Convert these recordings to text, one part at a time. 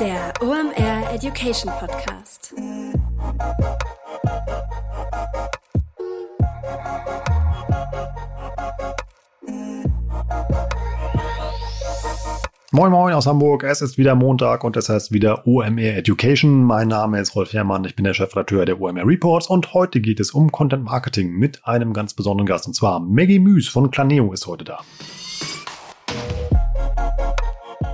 Der OMR Education Podcast. Moin Moin aus Hamburg, es ist wieder Montag und es heißt wieder OMR Education. Mein Name ist Rolf Herrmann, ich bin der Chefredakteur der OMR Reports und heute geht es um Content Marketing mit einem ganz besonderen Gast und zwar Maggie Müs von Claneo ist heute da.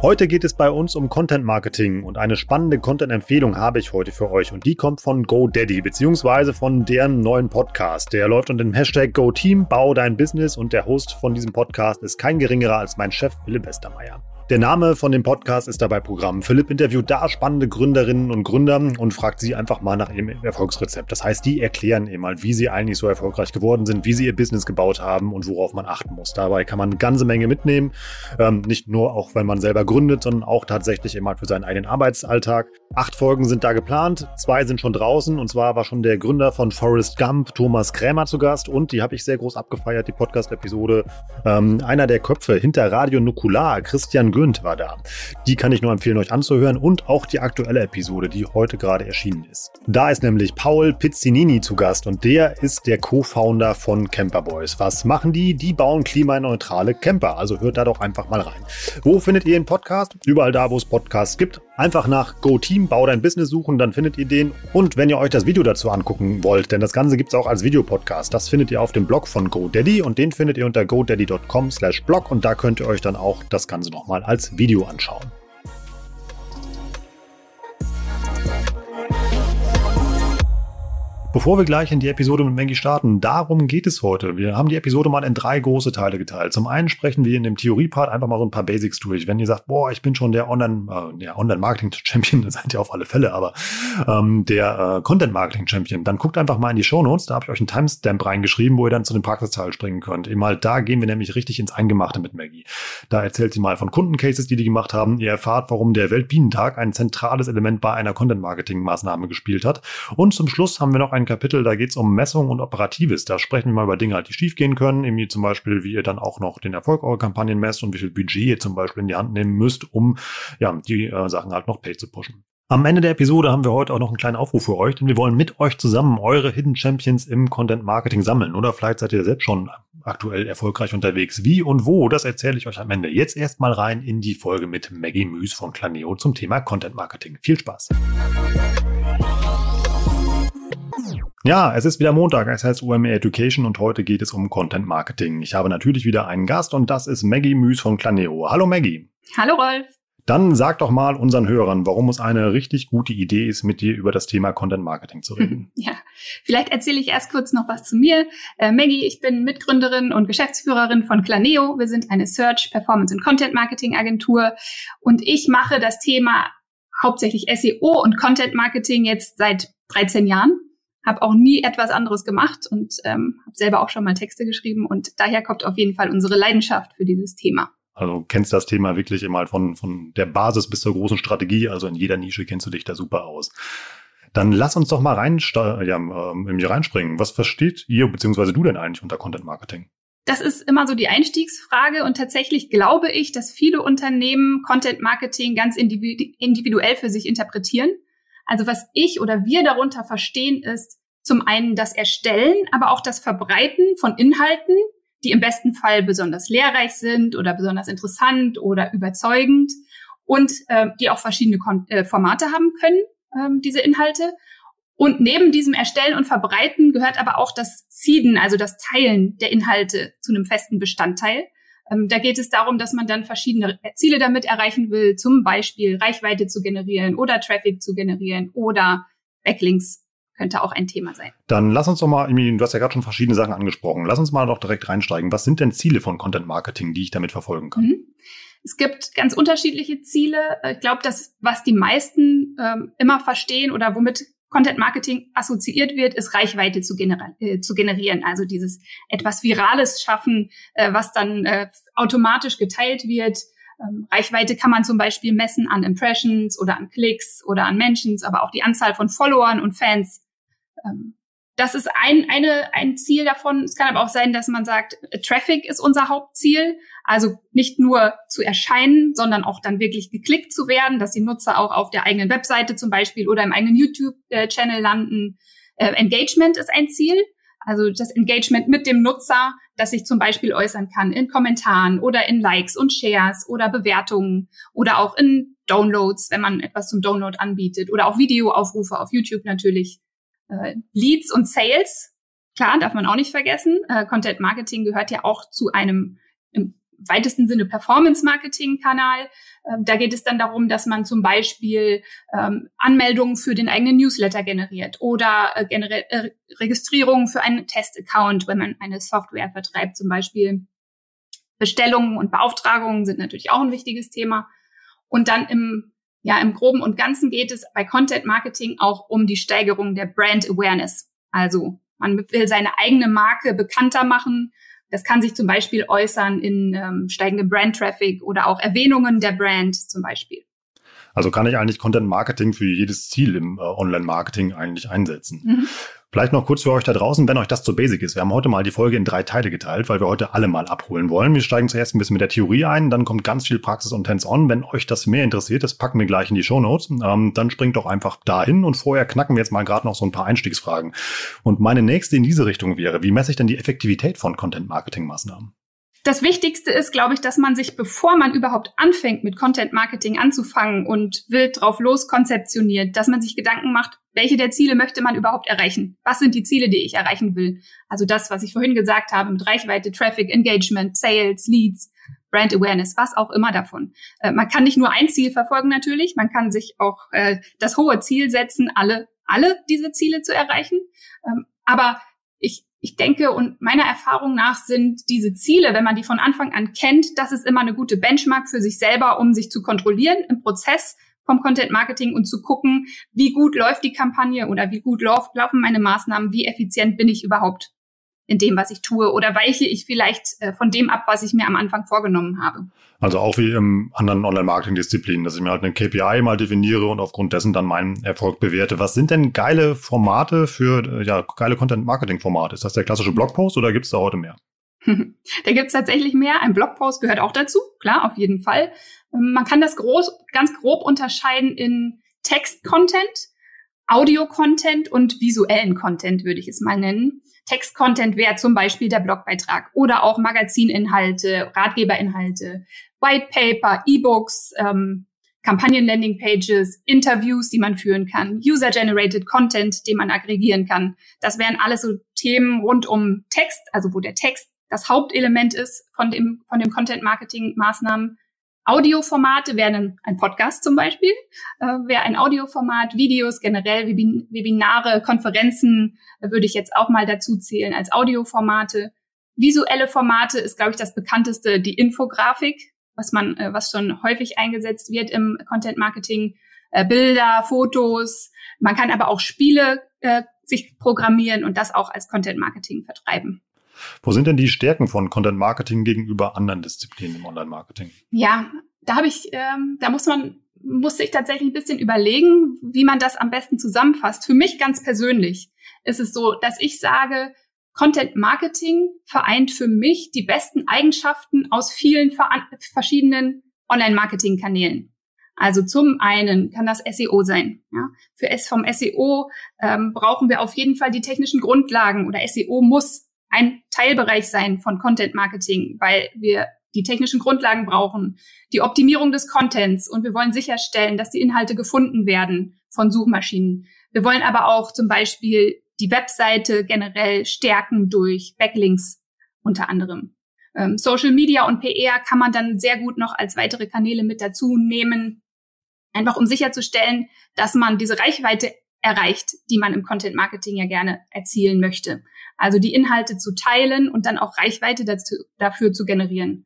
Heute geht es bei uns um Content Marketing und eine spannende Content-Empfehlung habe ich heute für euch und die kommt von GoDaddy beziehungsweise von deren neuen Podcast. Der läuft unter dem Hashtag GoTeam, bau dein Business und der Host von diesem Podcast ist kein geringerer als mein Chef Philipp Westermeier. Der Name von dem Podcast ist dabei Programm. Philipp interviewt da spannende Gründerinnen und Gründer und fragt sie einfach mal nach ihrem Erfolgsrezept. Das heißt, die erklären eben mal, wie sie eigentlich so erfolgreich geworden sind, wie sie ihr Business gebaut haben und worauf man achten muss. Dabei kann man eine ganze Menge mitnehmen. Ähm, nicht nur auch, wenn man selber gründet, sondern auch tatsächlich mal für seinen eigenen Arbeitsalltag. Acht Folgen sind da geplant, zwei sind schon draußen und zwar war schon der Gründer von Forrest Gump, Thomas Krämer, zu Gast und die habe ich sehr groß abgefeiert, die Podcast-Episode. Ähm, einer der Köpfe hinter Radio Nukular, Christian Günd war da. Die kann ich nur empfehlen, euch anzuhören und auch die aktuelle Episode, die heute gerade erschienen ist. Da ist nämlich Paul Pizzinini zu Gast und der ist der Co-Founder von Camper Boys. Was machen die? Die bauen klimaneutrale Camper. Also hört da doch einfach mal rein. Wo findet ihr den Podcast? Überall da, wo es Podcasts gibt. Einfach nach Go Team, bau dein Business suchen, dann findet ihr den. Und wenn ihr euch das Video dazu angucken wollt, denn das Ganze gibt es auch als Videopodcast, das findet ihr auf dem Blog von GoDaddy und den findet ihr unter godaddy.com slash blog und da könnt ihr euch dann auch das Ganze nochmal als Video anschauen. Bevor wir gleich in die Episode mit Maggie starten, darum geht es heute. Wir haben die Episode mal in drei große Teile geteilt. Zum einen sprechen wir in dem Theorie-Part einfach mal so ein paar Basics durch. Wenn ihr sagt, boah, ich bin schon der Online, äh, Online-Marketing-Champion, das seid ihr auf alle Fälle, aber ähm, der äh, Content-Marketing-Champion, dann guckt einfach mal in die Shownotes. Da habe ich euch einen Timestamp reingeschrieben, wo ihr dann zu dem Praxisteil springen könnt. Eben da gehen wir nämlich richtig ins Eingemachte mit Maggie. Da erzählt sie mal von Kundencases, die die gemacht haben. Ihr erfahrt, warum der Weltbienentag ein zentrales Element bei einer Content-Marketing-Maßnahme gespielt hat. Und zum Schluss haben wir noch ein ein Kapitel, da geht es um Messung und Operatives. Da sprechen wir mal über Dinge, die schiefgehen können, irgendwie zum Beispiel, wie ihr dann auch noch den Erfolg eurer Kampagnen messt und wie viel Budget ihr zum Beispiel in die Hand nehmen müsst, um ja, die äh, Sachen halt noch pay zu pushen. Am Ende der Episode haben wir heute auch noch einen kleinen Aufruf für euch, denn wir wollen mit euch zusammen eure Hidden Champions im Content Marketing sammeln. Oder vielleicht seid ihr selbst schon aktuell erfolgreich unterwegs. Wie und wo, das erzähle ich euch am Ende. Jetzt erstmal rein in die Folge mit Maggie Müs von Claneo zum Thema Content Marketing. Viel Spaß! Ja, es ist wieder Montag, es heißt UMR Education und heute geht es um Content Marketing. Ich habe natürlich wieder einen Gast und das ist Maggie Müs von Claneo. Hallo Maggie. Hallo Rolf. Dann sag doch mal unseren Hörern, warum es eine richtig gute Idee ist, mit dir über das Thema Content Marketing zu reden. Ja, vielleicht erzähle ich erst kurz noch was zu mir. Äh, Maggie, ich bin Mitgründerin und Geschäftsführerin von Claneo. Wir sind eine Search, Performance und Content Marketing Agentur und ich mache das Thema hauptsächlich SEO und Content Marketing jetzt seit 13 Jahren habe auch nie etwas anderes gemacht und ähm, habe selber auch schon mal Texte geschrieben und daher kommt auf jeden Fall unsere Leidenschaft für dieses Thema. Also kennst das Thema wirklich immer von, von der Basis bis zur großen Strategie, also in jeder Nische kennst du dich da super aus. Dann lass uns doch mal rein, ja, ähm, reinspringen. Was versteht ihr bzw. du denn eigentlich unter Content Marketing? Das ist immer so die Einstiegsfrage und tatsächlich glaube ich, dass viele Unternehmen Content Marketing ganz individuell für sich interpretieren. Also was ich oder wir darunter verstehen, ist zum einen das Erstellen, aber auch das Verbreiten von Inhalten, die im besten Fall besonders lehrreich sind oder besonders interessant oder überzeugend und äh, die auch verschiedene Kon äh, Formate haben können, ähm, diese Inhalte. Und neben diesem Erstellen und Verbreiten gehört aber auch das Seeden, also das Teilen der Inhalte zu einem festen Bestandteil. Ähm, da geht es darum, dass man dann verschiedene Ziele damit erreichen will, zum Beispiel Reichweite zu generieren oder Traffic zu generieren oder Backlinks könnte auch ein Thema sein. Dann lass uns doch mal, du hast ja gerade schon verschiedene Sachen angesprochen, lass uns mal doch direkt reinsteigen. Was sind denn Ziele von Content Marketing, die ich damit verfolgen kann? Mhm. Es gibt ganz unterschiedliche Ziele. Ich glaube, das, was die meisten ähm, immer verstehen oder womit Content Marketing assoziiert wird, ist Reichweite zu, gener äh, zu generieren. Also dieses etwas Virales schaffen, äh, was dann äh, automatisch geteilt wird. Ähm, Reichweite kann man zum Beispiel messen an Impressions oder an Klicks oder an Mentions, aber auch die Anzahl von Followern und Fans. Ähm, das ist ein, eine, ein Ziel davon. Es kann aber auch sein, dass man sagt, Traffic ist unser Hauptziel. Also nicht nur zu erscheinen, sondern auch dann wirklich geklickt zu werden, dass die Nutzer auch auf der eigenen Webseite zum Beispiel oder im eigenen YouTube-Channel landen. Äh, Engagement ist ein Ziel. Also das Engagement mit dem Nutzer, das sich zum Beispiel äußern kann in Kommentaren oder in Likes und Shares oder Bewertungen oder auch in Downloads, wenn man etwas zum Download anbietet oder auch Videoaufrufe auf YouTube natürlich. Äh, Leads und Sales, klar, darf man auch nicht vergessen. Äh, Content Marketing gehört ja auch zu einem im weitesten Sinne Performance-Marketing-Kanal. Ähm, da geht es dann darum, dass man zum Beispiel ähm, Anmeldungen für den eigenen Newsletter generiert oder äh, generell äh, Registrierungen für einen Test-Account, wenn man eine Software vertreibt zum Beispiel. Bestellungen und Beauftragungen sind natürlich auch ein wichtiges Thema. Und dann im, ja, im Groben und Ganzen geht es bei Content Marketing auch um die Steigerung der Brand Awareness. Also man will seine eigene Marke bekannter machen, das kann sich zum Beispiel äußern in ähm, steigendem Brand-Traffic oder auch Erwähnungen der Brand zum Beispiel. Also kann ich eigentlich Content Marketing für jedes Ziel im äh, Online-Marketing eigentlich einsetzen. Mhm. Vielleicht noch kurz für euch da draußen, wenn euch das zu basic ist. Wir haben heute mal die Folge in drei Teile geteilt, weil wir heute alle mal abholen wollen. Wir steigen zuerst ein bisschen mit der Theorie ein, dann kommt ganz viel Praxis und Hands-on. Wenn euch das mehr interessiert, das packen wir gleich in die Show Notes. Ähm, dann springt doch einfach dahin und vorher knacken wir jetzt mal gerade noch so ein paar Einstiegsfragen. Und meine nächste in diese Richtung wäre, wie messe ich denn die Effektivität von Content-Marketing-Maßnahmen? Das Wichtigste ist, glaube ich, dass man sich, bevor man überhaupt anfängt, mit Content Marketing anzufangen und wild drauf los konzeptioniert, dass man sich Gedanken macht, welche der Ziele möchte man überhaupt erreichen? Was sind die Ziele, die ich erreichen will? Also das, was ich vorhin gesagt habe mit Reichweite, Traffic, Engagement, Sales, Leads, Brand Awareness, was auch immer davon. Äh, man kann nicht nur ein Ziel verfolgen natürlich, man kann sich auch äh, das hohe Ziel setzen, alle, alle diese Ziele zu erreichen. Ähm, aber ich denke und meiner Erfahrung nach sind diese Ziele, wenn man die von Anfang an kennt, das ist immer eine gute Benchmark für sich selber, um sich zu kontrollieren im Prozess vom Content Marketing und zu gucken, wie gut läuft die Kampagne oder wie gut lauf, laufen meine Maßnahmen, wie effizient bin ich überhaupt in dem, was ich tue oder weiche ich vielleicht äh, von dem ab, was ich mir am Anfang vorgenommen habe. Also auch wie im anderen Online-Marketing-Disziplinen, dass ich mir halt eine KPI mal definiere und aufgrund dessen dann meinen Erfolg bewerte. Was sind denn geile Formate für, äh, ja, geile Content-Marketing-Formate? Ist das der klassische Blogpost oder gibt es da heute mehr? da gibt es tatsächlich mehr. Ein Blogpost gehört auch dazu, klar, auf jeden Fall. Ähm, man kann das groß, ganz grob unterscheiden in Text-Content, Audio-Content und visuellen Content, würde ich es mal nennen. Text-Content wäre zum Beispiel der Blogbeitrag oder auch Magazininhalte, Ratgeberinhalte, White Paper, E-Books, ähm, Kampagnen-Landing-Pages, Interviews, die man führen kann, User-Generated Content, den man aggregieren kann. Das wären alles so Themen rund um Text, also wo der Text das Hauptelement ist von dem, von dem Content-Marketing-Maßnahmen. Audioformate wären ein Podcast zum Beispiel, äh, wäre ein Audioformat, Videos generell, Webin Webinare, Konferenzen äh, würde ich jetzt auch mal dazu zählen als Audioformate. Visuelle Formate ist, glaube ich, das bekannteste, die Infografik, was man, äh, was schon häufig eingesetzt wird im Content Marketing. Äh, Bilder, Fotos. Man kann aber auch Spiele äh, sich programmieren und das auch als Content Marketing vertreiben. Wo sind denn die Stärken von Content Marketing gegenüber anderen Disziplinen im Online-Marketing? Ja, da habe ich, ähm, da muss man, musste ich tatsächlich ein bisschen überlegen, wie man das am besten zusammenfasst. Für mich ganz persönlich ist es so, dass ich sage, Content Marketing vereint für mich die besten Eigenschaften aus vielen verschiedenen Online-Marketing-Kanälen. Also zum einen kann das SEO sein. Ja. Für S vom SEO ähm, brauchen wir auf jeden Fall die technischen Grundlagen oder SEO muss ein Teilbereich sein von Content Marketing, weil wir die technischen Grundlagen brauchen, die Optimierung des Contents und wir wollen sicherstellen, dass die Inhalte gefunden werden von Suchmaschinen. Wir wollen aber auch zum Beispiel die Webseite generell stärken durch Backlinks unter anderem. Ähm, Social Media und PR kann man dann sehr gut noch als weitere Kanäle mit dazu nehmen, einfach um sicherzustellen, dass man diese Reichweite erreicht, die man im Content Marketing ja gerne erzielen möchte. Also die Inhalte zu teilen und dann auch Reichweite dazu, dafür zu generieren.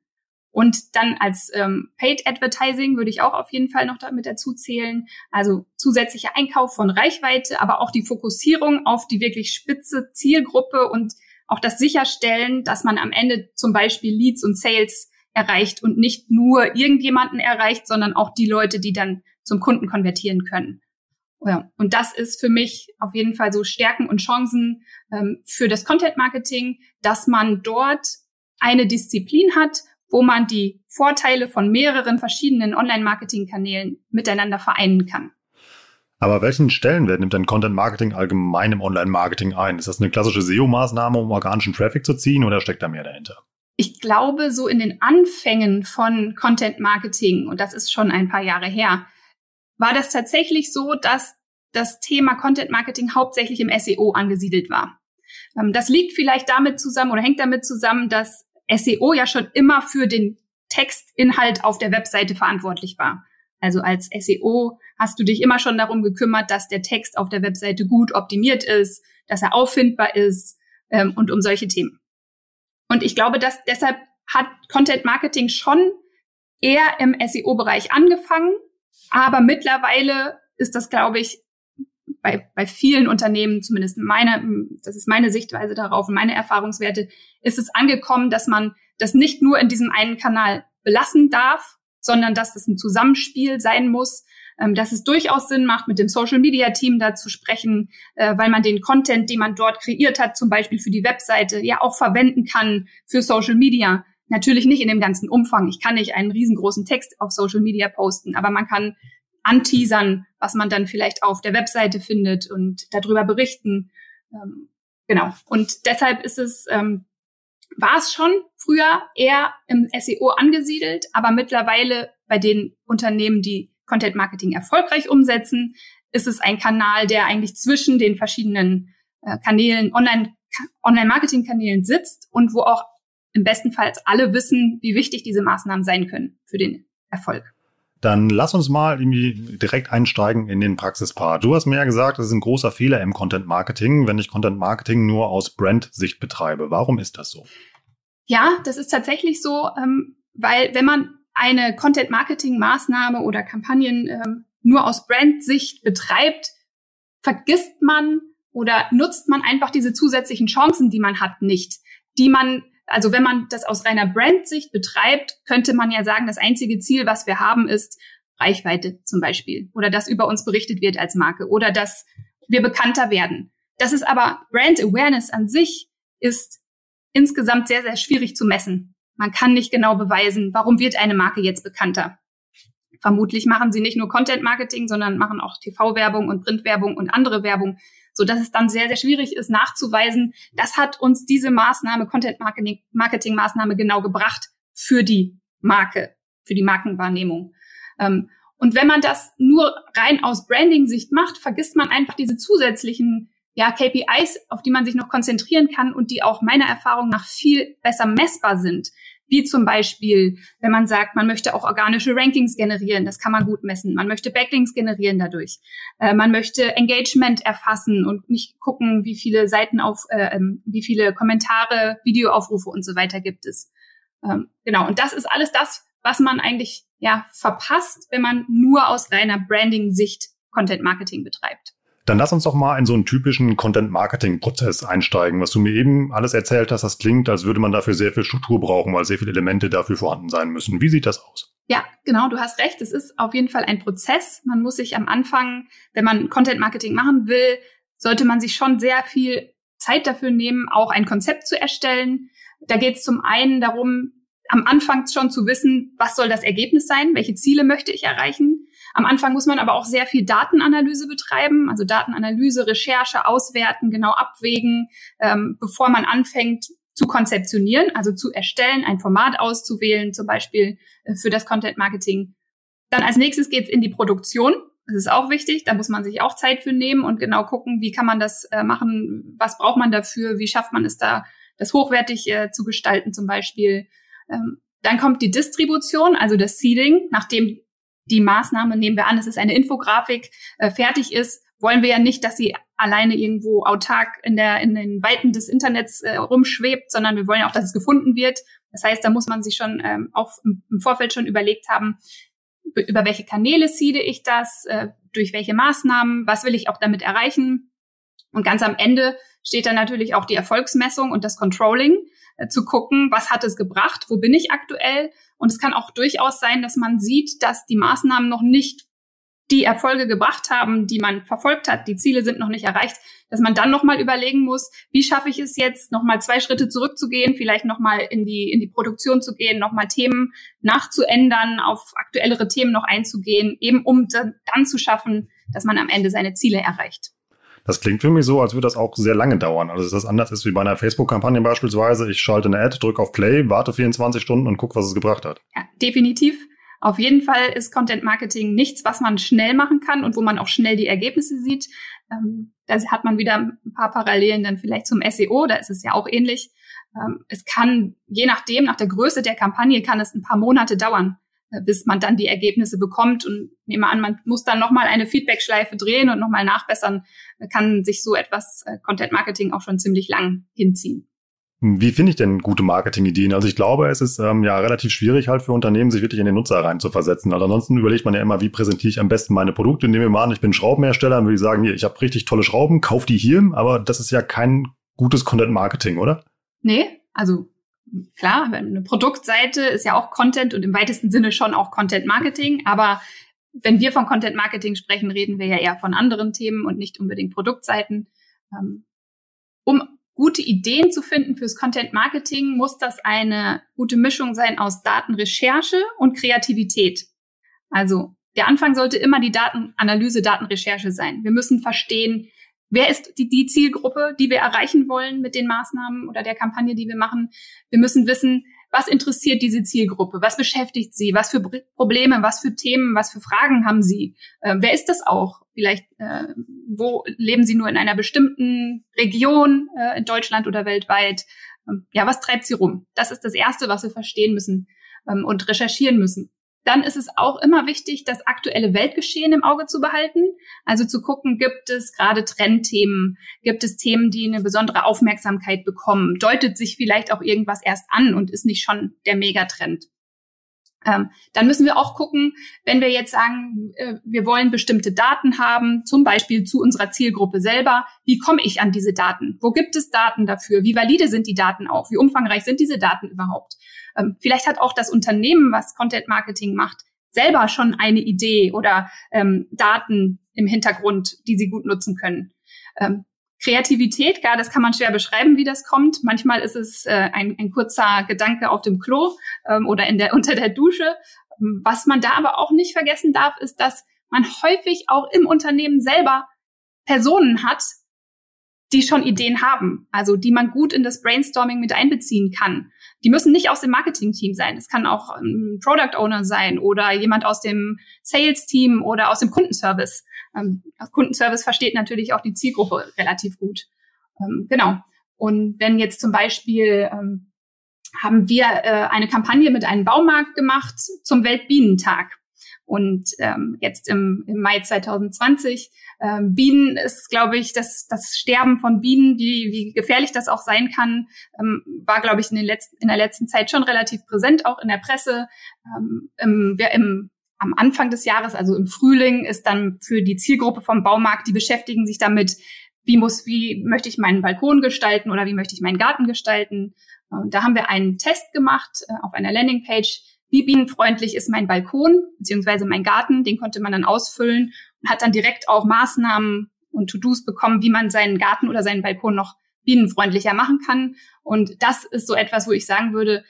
Und dann als ähm, Paid Advertising würde ich auch auf jeden Fall noch damit dazu zählen. Also zusätzlicher Einkauf von Reichweite, aber auch die Fokussierung auf die wirklich spitze Zielgruppe und auch das Sicherstellen, dass man am Ende zum Beispiel Leads und Sales erreicht und nicht nur irgendjemanden erreicht, sondern auch die Leute, die dann zum Kunden konvertieren können. Ja, und das ist für mich auf jeden Fall so Stärken und Chancen ähm, für das Content Marketing, dass man dort eine Disziplin hat, wo man die Vorteile von mehreren verschiedenen Online-Marketing-Kanälen miteinander vereinen kann. Aber welchen Stellenwert nimmt denn Content Marketing allgemein im Online-Marketing ein? Ist das eine klassische SEO-Maßnahme, um organischen Traffic zu ziehen oder steckt da mehr dahinter? Ich glaube, so in den Anfängen von Content Marketing, und das ist schon ein paar Jahre her, war das tatsächlich so, dass das Thema Content Marketing hauptsächlich im SEO angesiedelt war. Ähm, das liegt vielleicht damit zusammen oder hängt damit zusammen, dass SEO ja schon immer für den Textinhalt auf der Webseite verantwortlich war. Also als SEO hast du dich immer schon darum gekümmert, dass der Text auf der Webseite gut optimiert ist, dass er auffindbar ist ähm, und um solche Themen. Und ich glaube, dass deshalb hat Content Marketing schon eher im SEO-Bereich angefangen, aber mittlerweile ist das, glaube ich, bei, bei vielen Unternehmen, zumindest meine, das ist meine Sichtweise darauf und meine Erfahrungswerte, ist es angekommen, dass man das nicht nur in diesem einen Kanal belassen darf, sondern dass es ein Zusammenspiel sein muss, ähm, dass es durchaus Sinn macht, mit dem Social Media Team da zu sprechen, äh, weil man den Content, den man dort kreiert hat, zum Beispiel für die Webseite, ja auch verwenden kann für Social Media. Natürlich nicht in dem ganzen Umfang. Ich kann nicht einen riesengroßen Text auf Social Media posten, aber man kann anteasern, was man dann vielleicht auf der Webseite findet und darüber berichten. Ähm, genau. Und deshalb ist es ähm, war es schon früher eher im SEO angesiedelt, aber mittlerweile bei den Unternehmen, die Content Marketing erfolgreich umsetzen, ist es ein Kanal, der eigentlich zwischen den verschiedenen äh, Kanälen, Online, Online-Marketing-Kanälen sitzt und wo auch im besten Fall alle wissen, wie wichtig diese Maßnahmen sein können für den Erfolg. Dann lass uns mal irgendwie direkt einsteigen in den Praxispart. Du hast mir ja gesagt, das ist ein großer Fehler im Content Marketing, wenn ich Content Marketing nur aus Brand-Sicht betreibe. Warum ist das so? Ja, das ist tatsächlich so, ähm, weil wenn man eine Content Marketing Maßnahme oder Kampagnen ähm, nur aus Brand-Sicht betreibt, vergisst man oder nutzt man einfach diese zusätzlichen Chancen, die man hat, nicht, die man also wenn man das aus reiner Brand-Sicht betreibt, könnte man ja sagen, das einzige Ziel, was wir haben, ist Reichweite zum Beispiel oder dass über uns berichtet wird als Marke oder dass wir bekannter werden. Das ist aber Brand Awareness an sich ist insgesamt sehr, sehr schwierig zu messen. Man kann nicht genau beweisen, warum wird eine Marke jetzt bekannter. Vermutlich machen sie nicht nur Content Marketing, sondern machen auch TV-Werbung und Printwerbung und andere Werbung so dass es dann sehr, sehr schwierig ist nachzuweisen, das hat uns diese Maßnahme, Content Marketing, Marketing Maßnahme genau gebracht für die Marke, für die Markenwahrnehmung. Ähm, und wenn man das nur rein aus Branding-Sicht macht, vergisst man einfach diese zusätzlichen ja, KPIs, auf die man sich noch konzentrieren kann und die auch meiner Erfahrung nach viel besser messbar sind. Wie zum Beispiel, wenn man sagt, man möchte auch organische Rankings generieren, das kann man gut messen. Man möchte Backlinks generieren dadurch. Äh, man möchte Engagement erfassen und nicht gucken, wie viele Seiten auf, äh, ähm, wie viele Kommentare, Videoaufrufe und so weiter gibt es. Ähm, genau. Und das ist alles das, was man eigentlich ja verpasst, wenn man nur aus reiner Branding-Sicht Content Marketing betreibt. Dann lass uns doch mal in so einen typischen Content-Marketing-Prozess einsteigen. Was du mir eben alles erzählt hast, das klingt, als würde man dafür sehr viel Struktur brauchen, weil sehr viele Elemente dafür vorhanden sein müssen. Wie sieht das aus? Ja, genau, du hast recht. Es ist auf jeden Fall ein Prozess. Man muss sich am Anfang, wenn man Content-Marketing machen will, sollte man sich schon sehr viel Zeit dafür nehmen, auch ein Konzept zu erstellen. Da geht es zum einen darum, am Anfang schon zu wissen, was soll das Ergebnis sein, welche Ziele möchte ich erreichen. Am Anfang muss man aber auch sehr viel Datenanalyse betreiben, also Datenanalyse, Recherche, auswerten, genau abwägen, ähm, bevor man anfängt zu konzeptionieren, also zu erstellen, ein Format auszuwählen, zum Beispiel äh, für das Content Marketing. Dann als nächstes geht's in die Produktion. Das ist auch wichtig. Da muss man sich auch Zeit für nehmen und genau gucken, wie kann man das äh, machen, was braucht man dafür, wie schafft man es da, das hochwertig äh, zu gestalten zum Beispiel. Ähm, dann kommt die Distribution, also das Seeding, nachdem die Maßnahme, nehmen wir an, es ist eine Infografik, äh, fertig ist, wollen wir ja nicht, dass sie alleine irgendwo autark in, der, in den Weiten des Internets äh, rumschwebt, sondern wir wollen ja auch, dass es gefunden wird. Das heißt, da muss man sich schon ähm, auch im Vorfeld schon überlegt haben, über welche Kanäle seede ich das, äh, durch welche Maßnahmen, was will ich auch damit erreichen. Und ganz am Ende steht dann natürlich auch die Erfolgsmessung und das Controlling, äh, zu gucken, was hat es gebracht, wo bin ich aktuell und es kann auch durchaus sein, dass man sieht, dass die Maßnahmen noch nicht die Erfolge gebracht haben, die man verfolgt hat, die Ziele sind noch nicht erreicht, dass man dann nochmal überlegen muss, wie schaffe ich es jetzt, nochmal zwei Schritte zurückzugehen, vielleicht nochmal in die, in die Produktion zu gehen, nochmal Themen nachzuändern, auf aktuellere Themen noch einzugehen, eben um dann, zu schaffen, dass man am Ende seine Ziele erreicht. Das klingt für mich so, als würde das auch sehr lange dauern. Also dass das anders ist wie bei einer Facebook-Kampagne beispielsweise. Ich schalte eine Ad, drücke auf Play, warte 24 Stunden und gucke, was es gebracht hat. Ja, definitiv. Auf jeden Fall ist Content Marketing nichts, was man schnell machen kann und wo man auch schnell die Ergebnisse sieht. Ähm, da hat man wieder ein paar Parallelen dann vielleicht zum SEO, da ist es ja auch ähnlich. Ähm, es kann, je nachdem, nach der Größe der Kampagne, kann es ein paar Monate dauern, bis man dann die Ergebnisse bekommt. Und nehme an, man muss dann nochmal eine Feedback-Schleife drehen und nochmal nachbessern, kann sich so etwas äh, Content Marketing auch schon ziemlich lang hinziehen. Wie finde ich denn gute Marketingideen? Also ich glaube, es ist ähm, ja relativ schwierig halt für Unternehmen, sich wirklich in den Nutzer rein zu versetzen. Also ansonsten überlegt man ja immer, wie präsentiere ich am besten meine Produkte. Nehmen wir mal an, ich bin Schraubenhersteller, dann würde ich sagen, hier, ich habe richtig tolle Schrauben, kauf die hier, aber das ist ja kein gutes Content Marketing, oder? Nee, also klar, eine Produktseite ist ja auch Content und im weitesten Sinne schon auch Content Marketing, aber wenn wir von Content Marketing sprechen, reden wir ja eher von anderen Themen und nicht unbedingt Produktseiten. Ähm, um gute Ideen zu finden fürs Content Marketing, muss das eine gute Mischung sein aus Datenrecherche und Kreativität. Also der Anfang sollte immer die Datenanalyse, Datenrecherche sein. Wir müssen verstehen, wer ist die, die Zielgruppe, die wir erreichen wollen mit den Maßnahmen oder der Kampagne, die wir machen. Wir müssen wissen, was interessiert diese Zielgruppe? Was beschäftigt sie? Was für Probleme, was für Themen, was für Fragen haben sie? Äh, wer ist das auch? Vielleicht, äh, wo leben sie nur in einer bestimmten Region äh, in Deutschland oder weltweit? Ähm, ja, was treibt sie rum? Das ist das Erste, was wir verstehen müssen ähm, und recherchieren müssen. Dann ist es auch immer wichtig, das aktuelle Weltgeschehen im Auge zu behalten. Also zu gucken, gibt es gerade Trendthemen? Gibt es Themen, die eine besondere Aufmerksamkeit bekommen? Deutet sich vielleicht auch irgendwas erst an und ist nicht schon der Megatrend? Ähm, dann müssen wir auch gucken, wenn wir jetzt sagen, äh, wir wollen bestimmte Daten haben, zum Beispiel zu unserer Zielgruppe selber, wie komme ich an diese Daten? Wo gibt es Daten dafür? Wie valide sind die Daten auch? Wie umfangreich sind diese Daten überhaupt? Ähm, vielleicht hat auch das Unternehmen, was Content Marketing macht, selber schon eine Idee oder ähm, Daten im Hintergrund, die sie gut nutzen können. Ähm, Kreativität, gar das kann man schwer beschreiben, wie das kommt. Manchmal ist es äh, ein, ein kurzer Gedanke auf dem Klo ähm, oder in der, unter der Dusche. Was man da aber auch nicht vergessen darf, ist, dass man häufig auch im Unternehmen selber Personen hat, die schon Ideen haben, also die man gut in das Brainstorming mit einbeziehen kann. Die müssen nicht aus dem Marketing-Team sein. Es kann auch ein Product Owner sein oder jemand aus dem Sales-Team oder aus dem Kundenservice. Ähm, Kundenservice versteht natürlich auch die Zielgruppe relativ gut. Ähm, genau. Und wenn jetzt zum Beispiel ähm, haben wir äh, eine Kampagne mit einem Baumarkt gemacht zum Weltbienentag. Und ähm, jetzt im, im Mai 2020, ähm, Bienen ist, glaube ich, das, das Sterben von Bienen, wie, wie gefährlich das auch sein kann, ähm, war, glaube ich, in, den letzten, in der letzten Zeit schon relativ präsent, auch in der Presse. Ähm, im, im, am Anfang des Jahres, also im Frühling, ist dann für die Zielgruppe vom Baumarkt, die beschäftigen sich damit, wie muss, wie möchte ich meinen Balkon gestalten oder wie möchte ich meinen Garten gestalten. Und da haben wir einen Test gemacht äh, auf einer Landingpage, wie bienenfreundlich ist mein Balkon beziehungsweise mein Garten. Den konnte man dann ausfüllen und hat dann direkt auch Maßnahmen und To-Dos bekommen, wie man seinen Garten oder seinen Balkon noch bienenfreundlicher machen kann. Und das ist so etwas, wo ich sagen würde,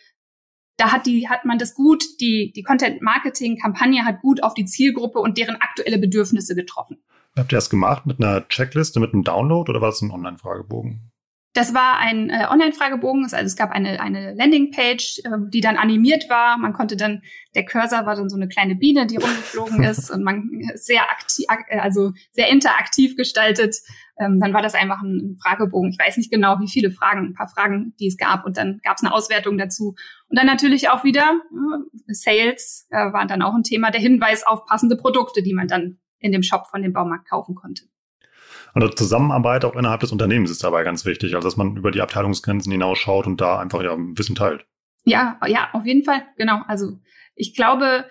da hat die, hat man das gut, die, die Content-Marketing-Kampagne hat gut auf die Zielgruppe und deren aktuelle Bedürfnisse getroffen. Habt ihr das gemacht mit einer Checkliste, mit einem Download oder war das ein Online-Fragebogen? Das war ein äh, Online-Fragebogen, also es gab eine, eine Landingpage, äh, die dann animiert war. Man konnte dann, der Cursor war dann so eine kleine Biene, die rumgeflogen ist und man sehr aktiv, äh, also sehr interaktiv gestaltet. Ähm, dann war das einfach ein Fragebogen. Ich weiß nicht genau, wie viele Fragen, ein paar Fragen, die es gab. Und dann gab es eine Auswertung dazu. Und dann natürlich auch wieder äh, Sales äh, war dann auch ein Thema, der Hinweis auf passende Produkte, die man dann in dem Shop von dem Baumarkt kaufen konnte. Also Zusammenarbeit auch innerhalb des Unternehmens ist dabei ganz wichtig, also dass man über die Abteilungsgrenzen hinausschaut und da einfach ja Wissen teilt. Ja, ja, auf jeden Fall, genau. Also ich glaube,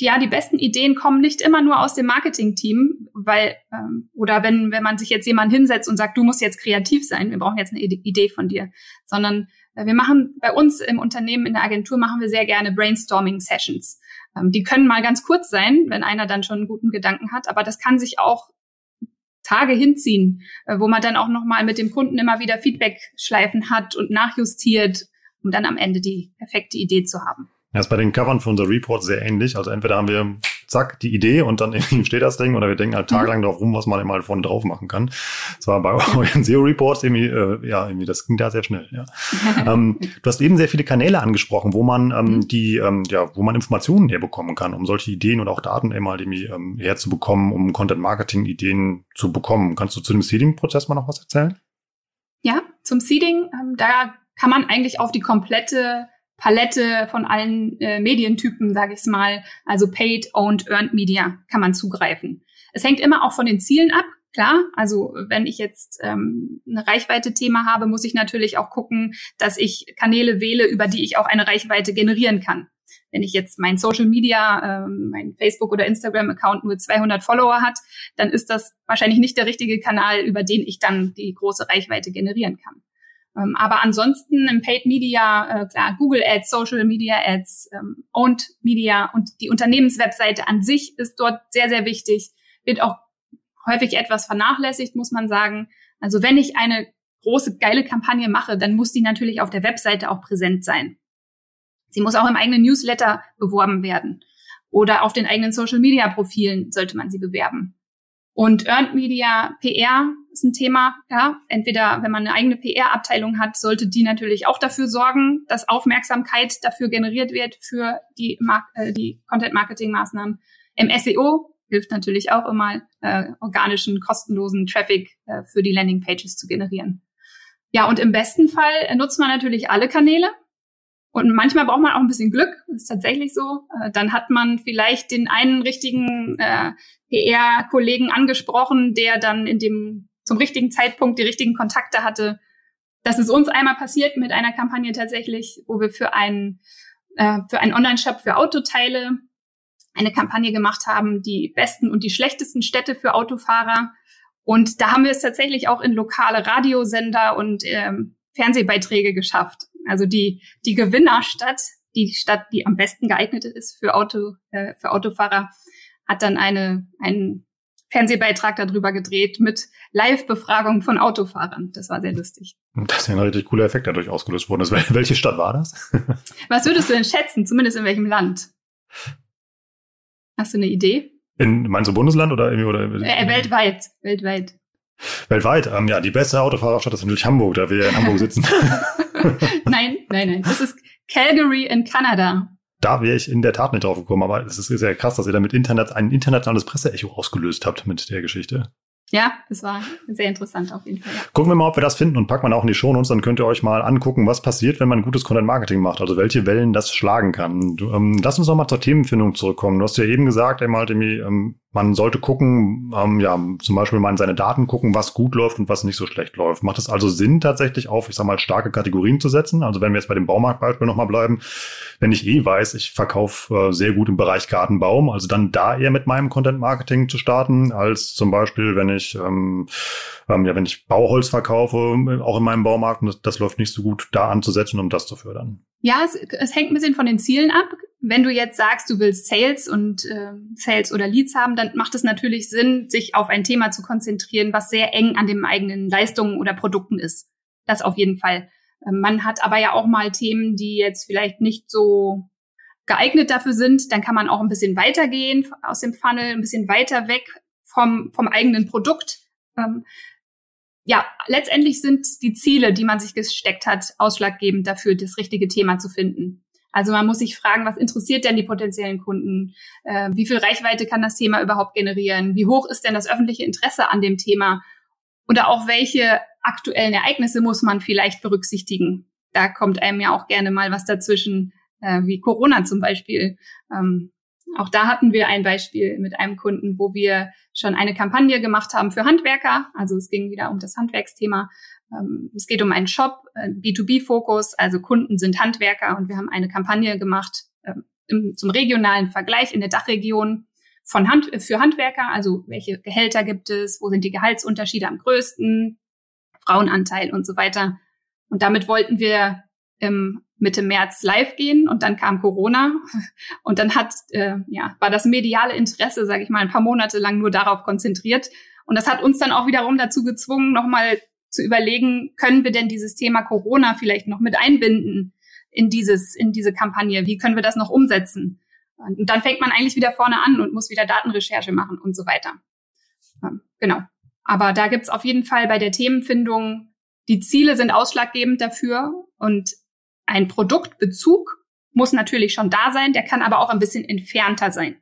ja, die besten Ideen kommen nicht immer nur aus dem Marketing-Team, weil ähm, oder wenn wenn man sich jetzt jemand hinsetzt und sagt, du musst jetzt kreativ sein, wir brauchen jetzt eine Idee von dir, sondern äh, wir machen bei uns im Unternehmen in der Agentur machen wir sehr gerne Brainstorming-Sessions. Ähm, die können mal ganz kurz sein, wenn einer dann schon einen guten Gedanken hat, aber das kann sich auch Tage hinziehen, äh, wo man dann auch nochmal mit dem Kunden immer wieder Feedback-Schleifen hat und nachjustiert, um dann am Ende die perfekte Idee zu haben. Ja, ist bei den Covern von unser Report sehr ähnlich. Also entweder haben wir, zack, die Idee und dann steht das Ding oder wir denken halt tagelang mhm. drauf rum, was man immer halt vorne drauf machen kann. Das war bei euren SEO-Reports irgendwie, äh, ja, irgendwie, das ging da sehr schnell, ja. ähm, du hast eben sehr viele Kanäle angesprochen, wo man ähm, mhm. die, ähm, ja, wo man Informationen herbekommen kann, um solche Ideen oder auch Daten immer halt irgendwie ähm, herzubekommen, um Content-Marketing-Ideen zu bekommen. Kannst du zu dem Seeding-Prozess mal noch was erzählen? Ja, zum Seeding, ähm, da kann man eigentlich auf die komplette Palette von allen äh, Medientypen, sage ich mal, also Paid, Owned, Earned Media, kann man zugreifen. Es hängt immer auch von den Zielen ab. Klar, also wenn ich jetzt ähm, eine Reichweite-Thema habe, muss ich natürlich auch gucken, dass ich Kanäle wähle, über die ich auch eine Reichweite generieren kann. Wenn ich jetzt mein Social Media, ähm, mein Facebook oder Instagram Account nur 200 Follower hat, dann ist das wahrscheinlich nicht der richtige Kanal, über den ich dann die große Reichweite generieren kann. Ähm, aber ansonsten im Paid Media, äh, klar, Google Ads, Social Media Ads, ähm, Owned Media und die Unternehmenswebseite an sich ist dort sehr, sehr wichtig, wird auch häufig etwas vernachlässigt, muss man sagen. Also wenn ich eine große, geile Kampagne mache, dann muss die natürlich auf der Webseite auch präsent sein. Sie muss auch im eigenen Newsletter beworben werden oder auf den eigenen Social Media Profilen sollte man sie bewerben. Und Earned Media PR ist ein Thema. Ja, entweder wenn man eine eigene PR-Abteilung hat, sollte die natürlich auch dafür sorgen, dass Aufmerksamkeit dafür generiert wird für die, Mar äh, die Content-Marketing-Maßnahmen. Im SEO hilft natürlich auch immer, äh, organischen, kostenlosen Traffic äh, für die Landing-Pages zu generieren. Ja, und im besten Fall nutzt man natürlich alle Kanäle. Und manchmal braucht man auch ein bisschen Glück, das ist tatsächlich so. Äh, dann hat man vielleicht den einen richtigen äh, PR-Kollegen angesprochen, der dann in dem zum richtigen Zeitpunkt die richtigen Kontakte hatte. Das ist uns einmal passiert mit einer Kampagne tatsächlich, wo wir für einen äh, für einen Online-Shop für Autoteile eine Kampagne gemacht haben, die besten und die schlechtesten Städte für Autofahrer. Und da haben wir es tatsächlich auch in lokale Radiosender und ähm, Fernsehbeiträge geschafft. Also die, die Gewinnerstadt, die Stadt, die am besten geeignet ist für Auto, äh, für Autofahrer, hat dann eine, einen Fernsehbeitrag darüber gedreht mit Live-Befragung von Autofahrern. Das war sehr lustig. Das ist ja ein richtig cooler Effekt, der dadurch ausgelöst worden ist. Welche Stadt war das? Was würdest du denn schätzen, zumindest in welchem Land? Hast du eine Idee? In, meinst du Bundesland oder, oder äh, weltweit, weltweit. Weltweit, ähm, ja, die beste Autofahrerstadt ist natürlich Hamburg, da wir ja in Hamburg sitzen. nein, nein, nein. Das ist Calgary in Kanada. Da wäre ich in der Tat nicht drauf gekommen, aber es ist sehr krass, dass ihr damit Internet, ein internationales Presseecho ausgelöst habt mit der Geschichte. Ja, das war sehr interessant auf jeden Fall. Gucken wir mal, ob wir das finden und packen wir auch in die Shownotes, dann könnt ihr euch mal angucken, was passiert, wenn man gutes Content-Marketing macht, also welche Wellen das schlagen kann. Du, ähm, lass uns noch mal zur Themenfindung zurückkommen. Du hast ja eben gesagt, einmal, ähm, man sollte gucken, ähm, ja, zum Beispiel mal in seine Daten gucken, was gut läuft und was nicht so schlecht läuft. Macht es also Sinn, tatsächlich auf, ich sag mal, starke Kategorien zu setzen? Also wenn wir jetzt bei dem Baumarktbeispiel nochmal bleiben, wenn ich eh weiß, ich verkaufe äh, sehr gut im Bereich Gartenbaum, also dann da eher mit meinem Content Marketing zu starten, als zum Beispiel, wenn ich, ähm, ähm, ja, wenn ich Bauholz verkaufe, auch in meinem Baumarkt, das, das läuft nicht so gut, da anzusetzen, um das zu fördern. Ja, es, es hängt ein bisschen von den Zielen ab. Wenn du jetzt sagst, du willst Sales und äh, Sales oder Leads haben, dann macht es natürlich Sinn, sich auf ein Thema zu konzentrieren, was sehr eng an den eigenen Leistungen oder Produkten ist. Das auf jeden Fall. Ähm, man hat aber ja auch mal Themen, die jetzt vielleicht nicht so geeignet dafür sind. Dann kann man auch ein bisschen weitergehen aus dem Funnel, ein bisschen weiter weg vom, vom eigenen Produkt. Ähm, ja, letztendlich sind die Ziele, die man sich gesteckt hat, ausschlaggebend dafür, das richtige Thema zu finden. Also man muss sich fragen, was interessiert denn die potenziellen Kunden? Äh, wie viel Reichweite kann das Thema überhaupt generieren? Wie hoch ist denn das öffentliche Interesse an dem Thema? Oder auch welche aktuellen Ereignisse muss man vielleicht berücksichtigen? Da kommt einem ja auch gerne mal was dazwischen, äh, wie Corona zum Beispiel. Ähm, auch da hatten wir ein Beispiel mit einem Kunden, wo wir schon eine Kampagne gemacht haben für Handwerker. Also es ging wieder um das Handwerksthema. Ähm, es geht um einen Shop, äh, B2B-Fokus, also Kunden sind Handwerker und wir haben eine Kampagne gemacht ähm, zum regionalen Vergleich in der Dachregion von Hand, für Handwerker. Also welche Gehälter gibt es, wo sind die Gehaltsunterschiede am größten, Frauenanteil und so weiter. Und damit wollten wir im Mitte März live gehen und dann kam Corona und dann hat äh, ja war das mediale Interesse, sage ich mal, ein paar Monate lang nur darauf konzentriert und das hat uns dann auch wiederum dazu gezwungen, nochmal zu überlegen, können wir denn dieses Thema Corona vielleicht noch mit einbinden in dieses in diese Kampagne? Wie können wir das noch umsetzen? Und dann fängt man eigentlich wieder vorne an und muss wieder Datenrecherche machen und so weiter. Genau. Aber da gibt's auf jeden Fall bei der Themenfindung, die Ziele sind ausschlaggebend dafür und ein Produktbezug muss natürlich schon da sein, der kann aber auch ein bisschen entfernter sein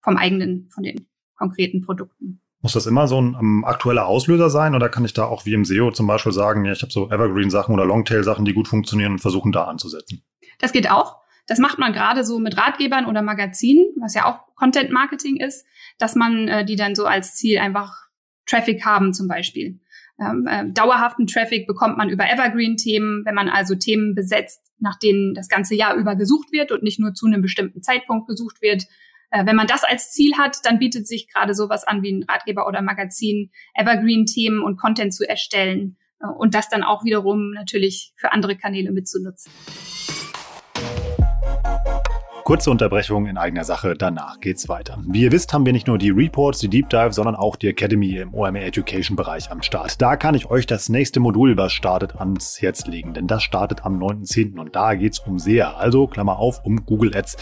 vom eigenen, von den konkreten Produkten. Muss das immer so ein um, aktueller Auslöser sein oder kann ich da auch wie im SEO zum Beispiel sagen, ja, ich habe so Evergreen-Sachen oder Longtail-Sachen, die gut funktionieren und versuchen da anzusetzen? Das geht auch. Das macht man gerade so mit Ratgebern oder Magazinen, was ja auch Content Marketing ist, dass man äh, die dann so als Ziel einfach Traffic haben zum Beispiel. Äh, dauerhaften Traffic bekommt man über Evergreen-Themen, wenn man also Themen besetzt, nach denen das ganze Jahr über gesucht wird und nicht nur zu einem bestimmten Zeitpunkt gesucht wird. Äh, wenn man das als Ziel hat, dann bietet sich gerade sowas an wie ein Ratgeber oder Magazin, Evergreen-Themen und Content zu erstellen äh, und das dann auch wiederum natürlich für andere Kanäle mitzunutzen. Kurze Unterbrechung in eigener Sache, danach geht's weiter. Wie ihr wisst, haben wir nicht nur die Reports, die Deep Dive, sondern auch die Academy im OMR Education Bereich am Start. Da kann ich euch das nächste Modul, was startet, ans Herz legen, denn das startet am 9.10. und da geht's um SEA, also Klammer auf, um Google Ads.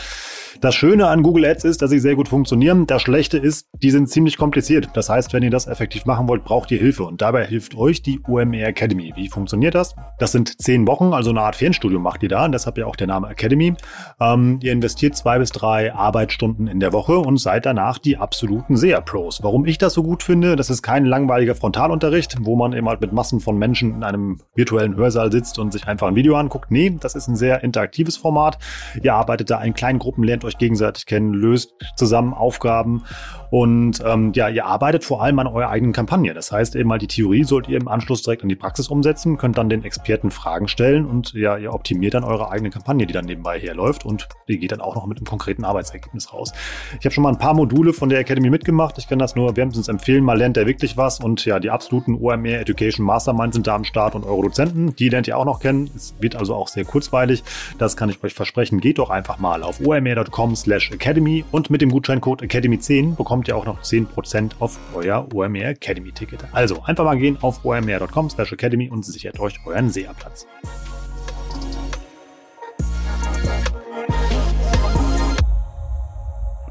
Das Schöne an Google Ads ist, dass sie sehr gut funktionieren. Das Schlechte ist, die sind ziemlich kompliziert. Das heißt, wenn ihr das effektiv machen wollt, braucht ihr Hilfe und dabei hilft euch die OMR Academy. Wie funktioniert das? Das sind zehn Wochen, also eine Art Fernstudium macht ihr da und deshalb ja auch der Name Academy. Ähm, ihr investiert investiert zwei bis drei Arbeitsstunden in der Woche und seid danach die absoluten SEA-Pros. Warum ich das so gut finde, das ist kein langweiliger Frontalunterricht, wo man eben halt mit Massen von Menschen in einem virtuellen Hörsaal sitzt und sich einfach ein Video anguckt. Nee, das ist ein sehr interaktives Format. Ihr arbeitet da in kleinen Gruppen, lernt euch gegenseitig kennen, löst zusammen Aufgaben und ähm, ja, ihr arbeitet vor allem an eurer eigenen Kampagne. Das heißt eben mal, die Theorie sollt ihr im Anschluss direkt in die Praxis umsetzen, könnt dann den Experten Fragen stellen und ja, ihr optimiert dann eure eigene Kampagne, die dann nebenbei herläuft und die geht dann auch noch mit einem konkreten Arbeitsergebnis raus. Ich habe schon mal ein paar Module von der Academy mitgemacht. Ich kann das nur wärmstens empfehlen. Mal lernt ihr wirklich was und ja, die absoluten OMR Education Masterminds sind da am Start und eure Dozenten, die lernt ihr auch noch kennen. Es wird also auch sehr kurzweilig. Das kann ich euch versprechen. Geht doch einfach mal auf omr.com slash academy und mit dem Gutscheincode Academy10 bekommt bekommt ihr auch noch 10% auf euer OMR Academy Ticket. Also einfach mal gehen auf omr.com slash academy und sichert euch euren SEA-Platz.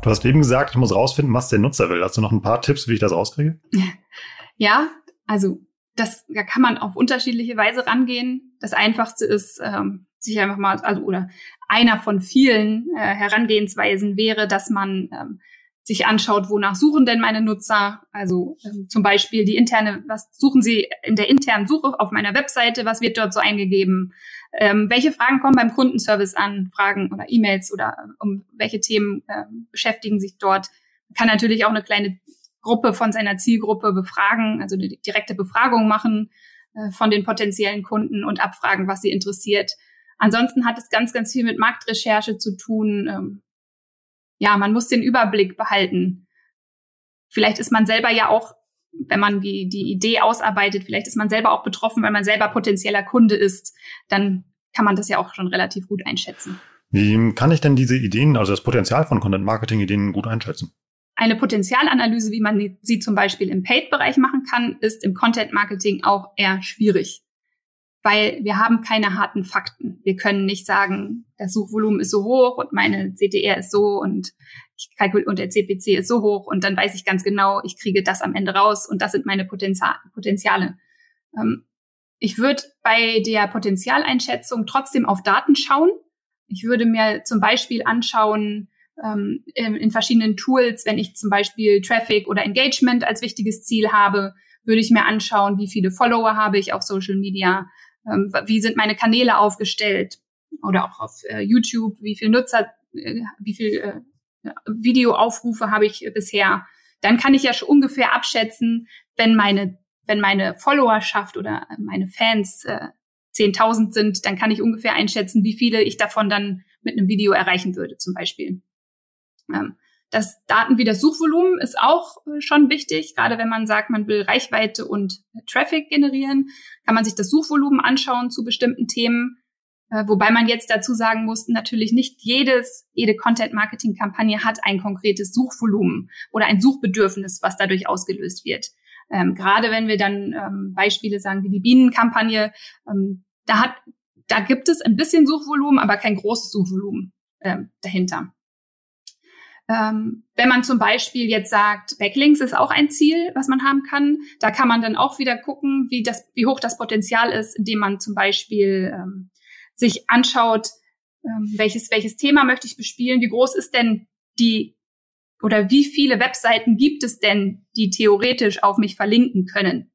Du hast eben gesagt, ich muss rausfinden, was der Nutzer will. Hast du noch ein paar Tipps, wie ich das rauskriege? Ja, also das, da kann man auf unterschiedliche Weise rangehen. Das Einfachste ist, ähm, sich einfach mal, also oder einer von vielen äh, Herangehensweisen wäre, dass man ähm, sich anschaut, wonach suchen denn meine Nutzer? Also ähm, zum Beispiel die interne, was suchen sie in der internen Suche auf meiner Webseite, was wird dort so eingegeben? Ähm, welche Fragen kommen beim Kundenservice an? Fragen oder E-Mails oder äh, um welche Themen äh, beschäftigen sich dort? Man kann natürlich auch eine kleine Gruppe von seiner Zielgruppe befragen, also eine direkte Befragung machen äh, von den potenziellen Kunden und abfragen, was sie interessiert. Ansonsten hat es ganz, ganz viel mit Marktrecherche zu tun. Ähm, ja, man muss den Überblick behalten. Vielleicht ist man selber ja auch, wenn man die, die Idee ausarbeitet, vielleicht ist man selber auch betroffen, weil man selber potenzieller Kunde ist. Dann kann man das ja auch schon relativ gut einschätzen. Wie kann ich denn diese Ideen, also das Potenzial von Content Marketing Ideen gut einschätzen? Eine Potenzialanalyse, wie man sie zum Beispiel im Paid-Bereich machen kann, ist im Content Marketing auch eher schwierig weil wir haben keine harten Fakten. Wir können nicht sagen, das Suchvolumen ist so hoch und meine CTR ist so und ich kalkul und der CPC ist so hoch und dann weiß ich ganz genau, ich kriege das am Ende raus und das sind meine Potenziale. Ähm, ich würde bei der Potenzialeinschätzung trotzdem auf Daten schauen. Ich würde mir zum Beispiel anschauen, ähm, in verschiedenen Tools, wenn ich zum Beispiel Traffic oder Engagement als wichtiges Ziel habe, würde ich mir anschauen, wie viele Follower habe ich auf Social Media, ähm, wie sind meine Kanäle aufgestellt oder auch auf äh, YouTube, wie viel Nutzer, äh, wie viel äh, Videoaufrufe habe ich bisher. Dann kann ich ja schon ungefähr abschätzen, wenn meine, wenn meine Followerschaft oder meine Fans äh, 10.000 sind, dann kann ich ungefähr einschätzen, wie viele ich davon dann mit einem Video erreichen würde, zum Beispiel. Ähm, das Daten wie das Suchvolumen ist auch äh, schon wichtig. Gerade wenn man sagt, man will Reichweite und Traffic generieren, kann man sich das Suchvolumen anschauen zu bestimmten Themen. Äh, wobei man jetzt dazu sagen muss, natürlich nicht jedes, jede Content-Marketing-Kampagne hat ein konkretes Suchvolumen oder ein Suchbedürfnis, was dadurch ausgelöst wird. Ähm, gerade wenn wir dann ähm, Beispiele sagen wie die Bienenkampagne, ähm, da hat, da gibt es ein bisschen Suchvolumen, aber kein großes Suchvolumen ähm, dahinter. Ähm, wenn man zum Beispiel jetzt sagt, Backlinks ist auch ein Ziel, was man haben kann, da kann man dann auch wieder gucken, wie das, wie hoch das Potenzial ist, indem man zum Beispiel ähm, sich anschaut, ähm, welches, welches Thema möchte ich bespielen, wie groß ist denn die oder wie viele Webseiten gibt es denn, die theoretisch auf mich verlinken können?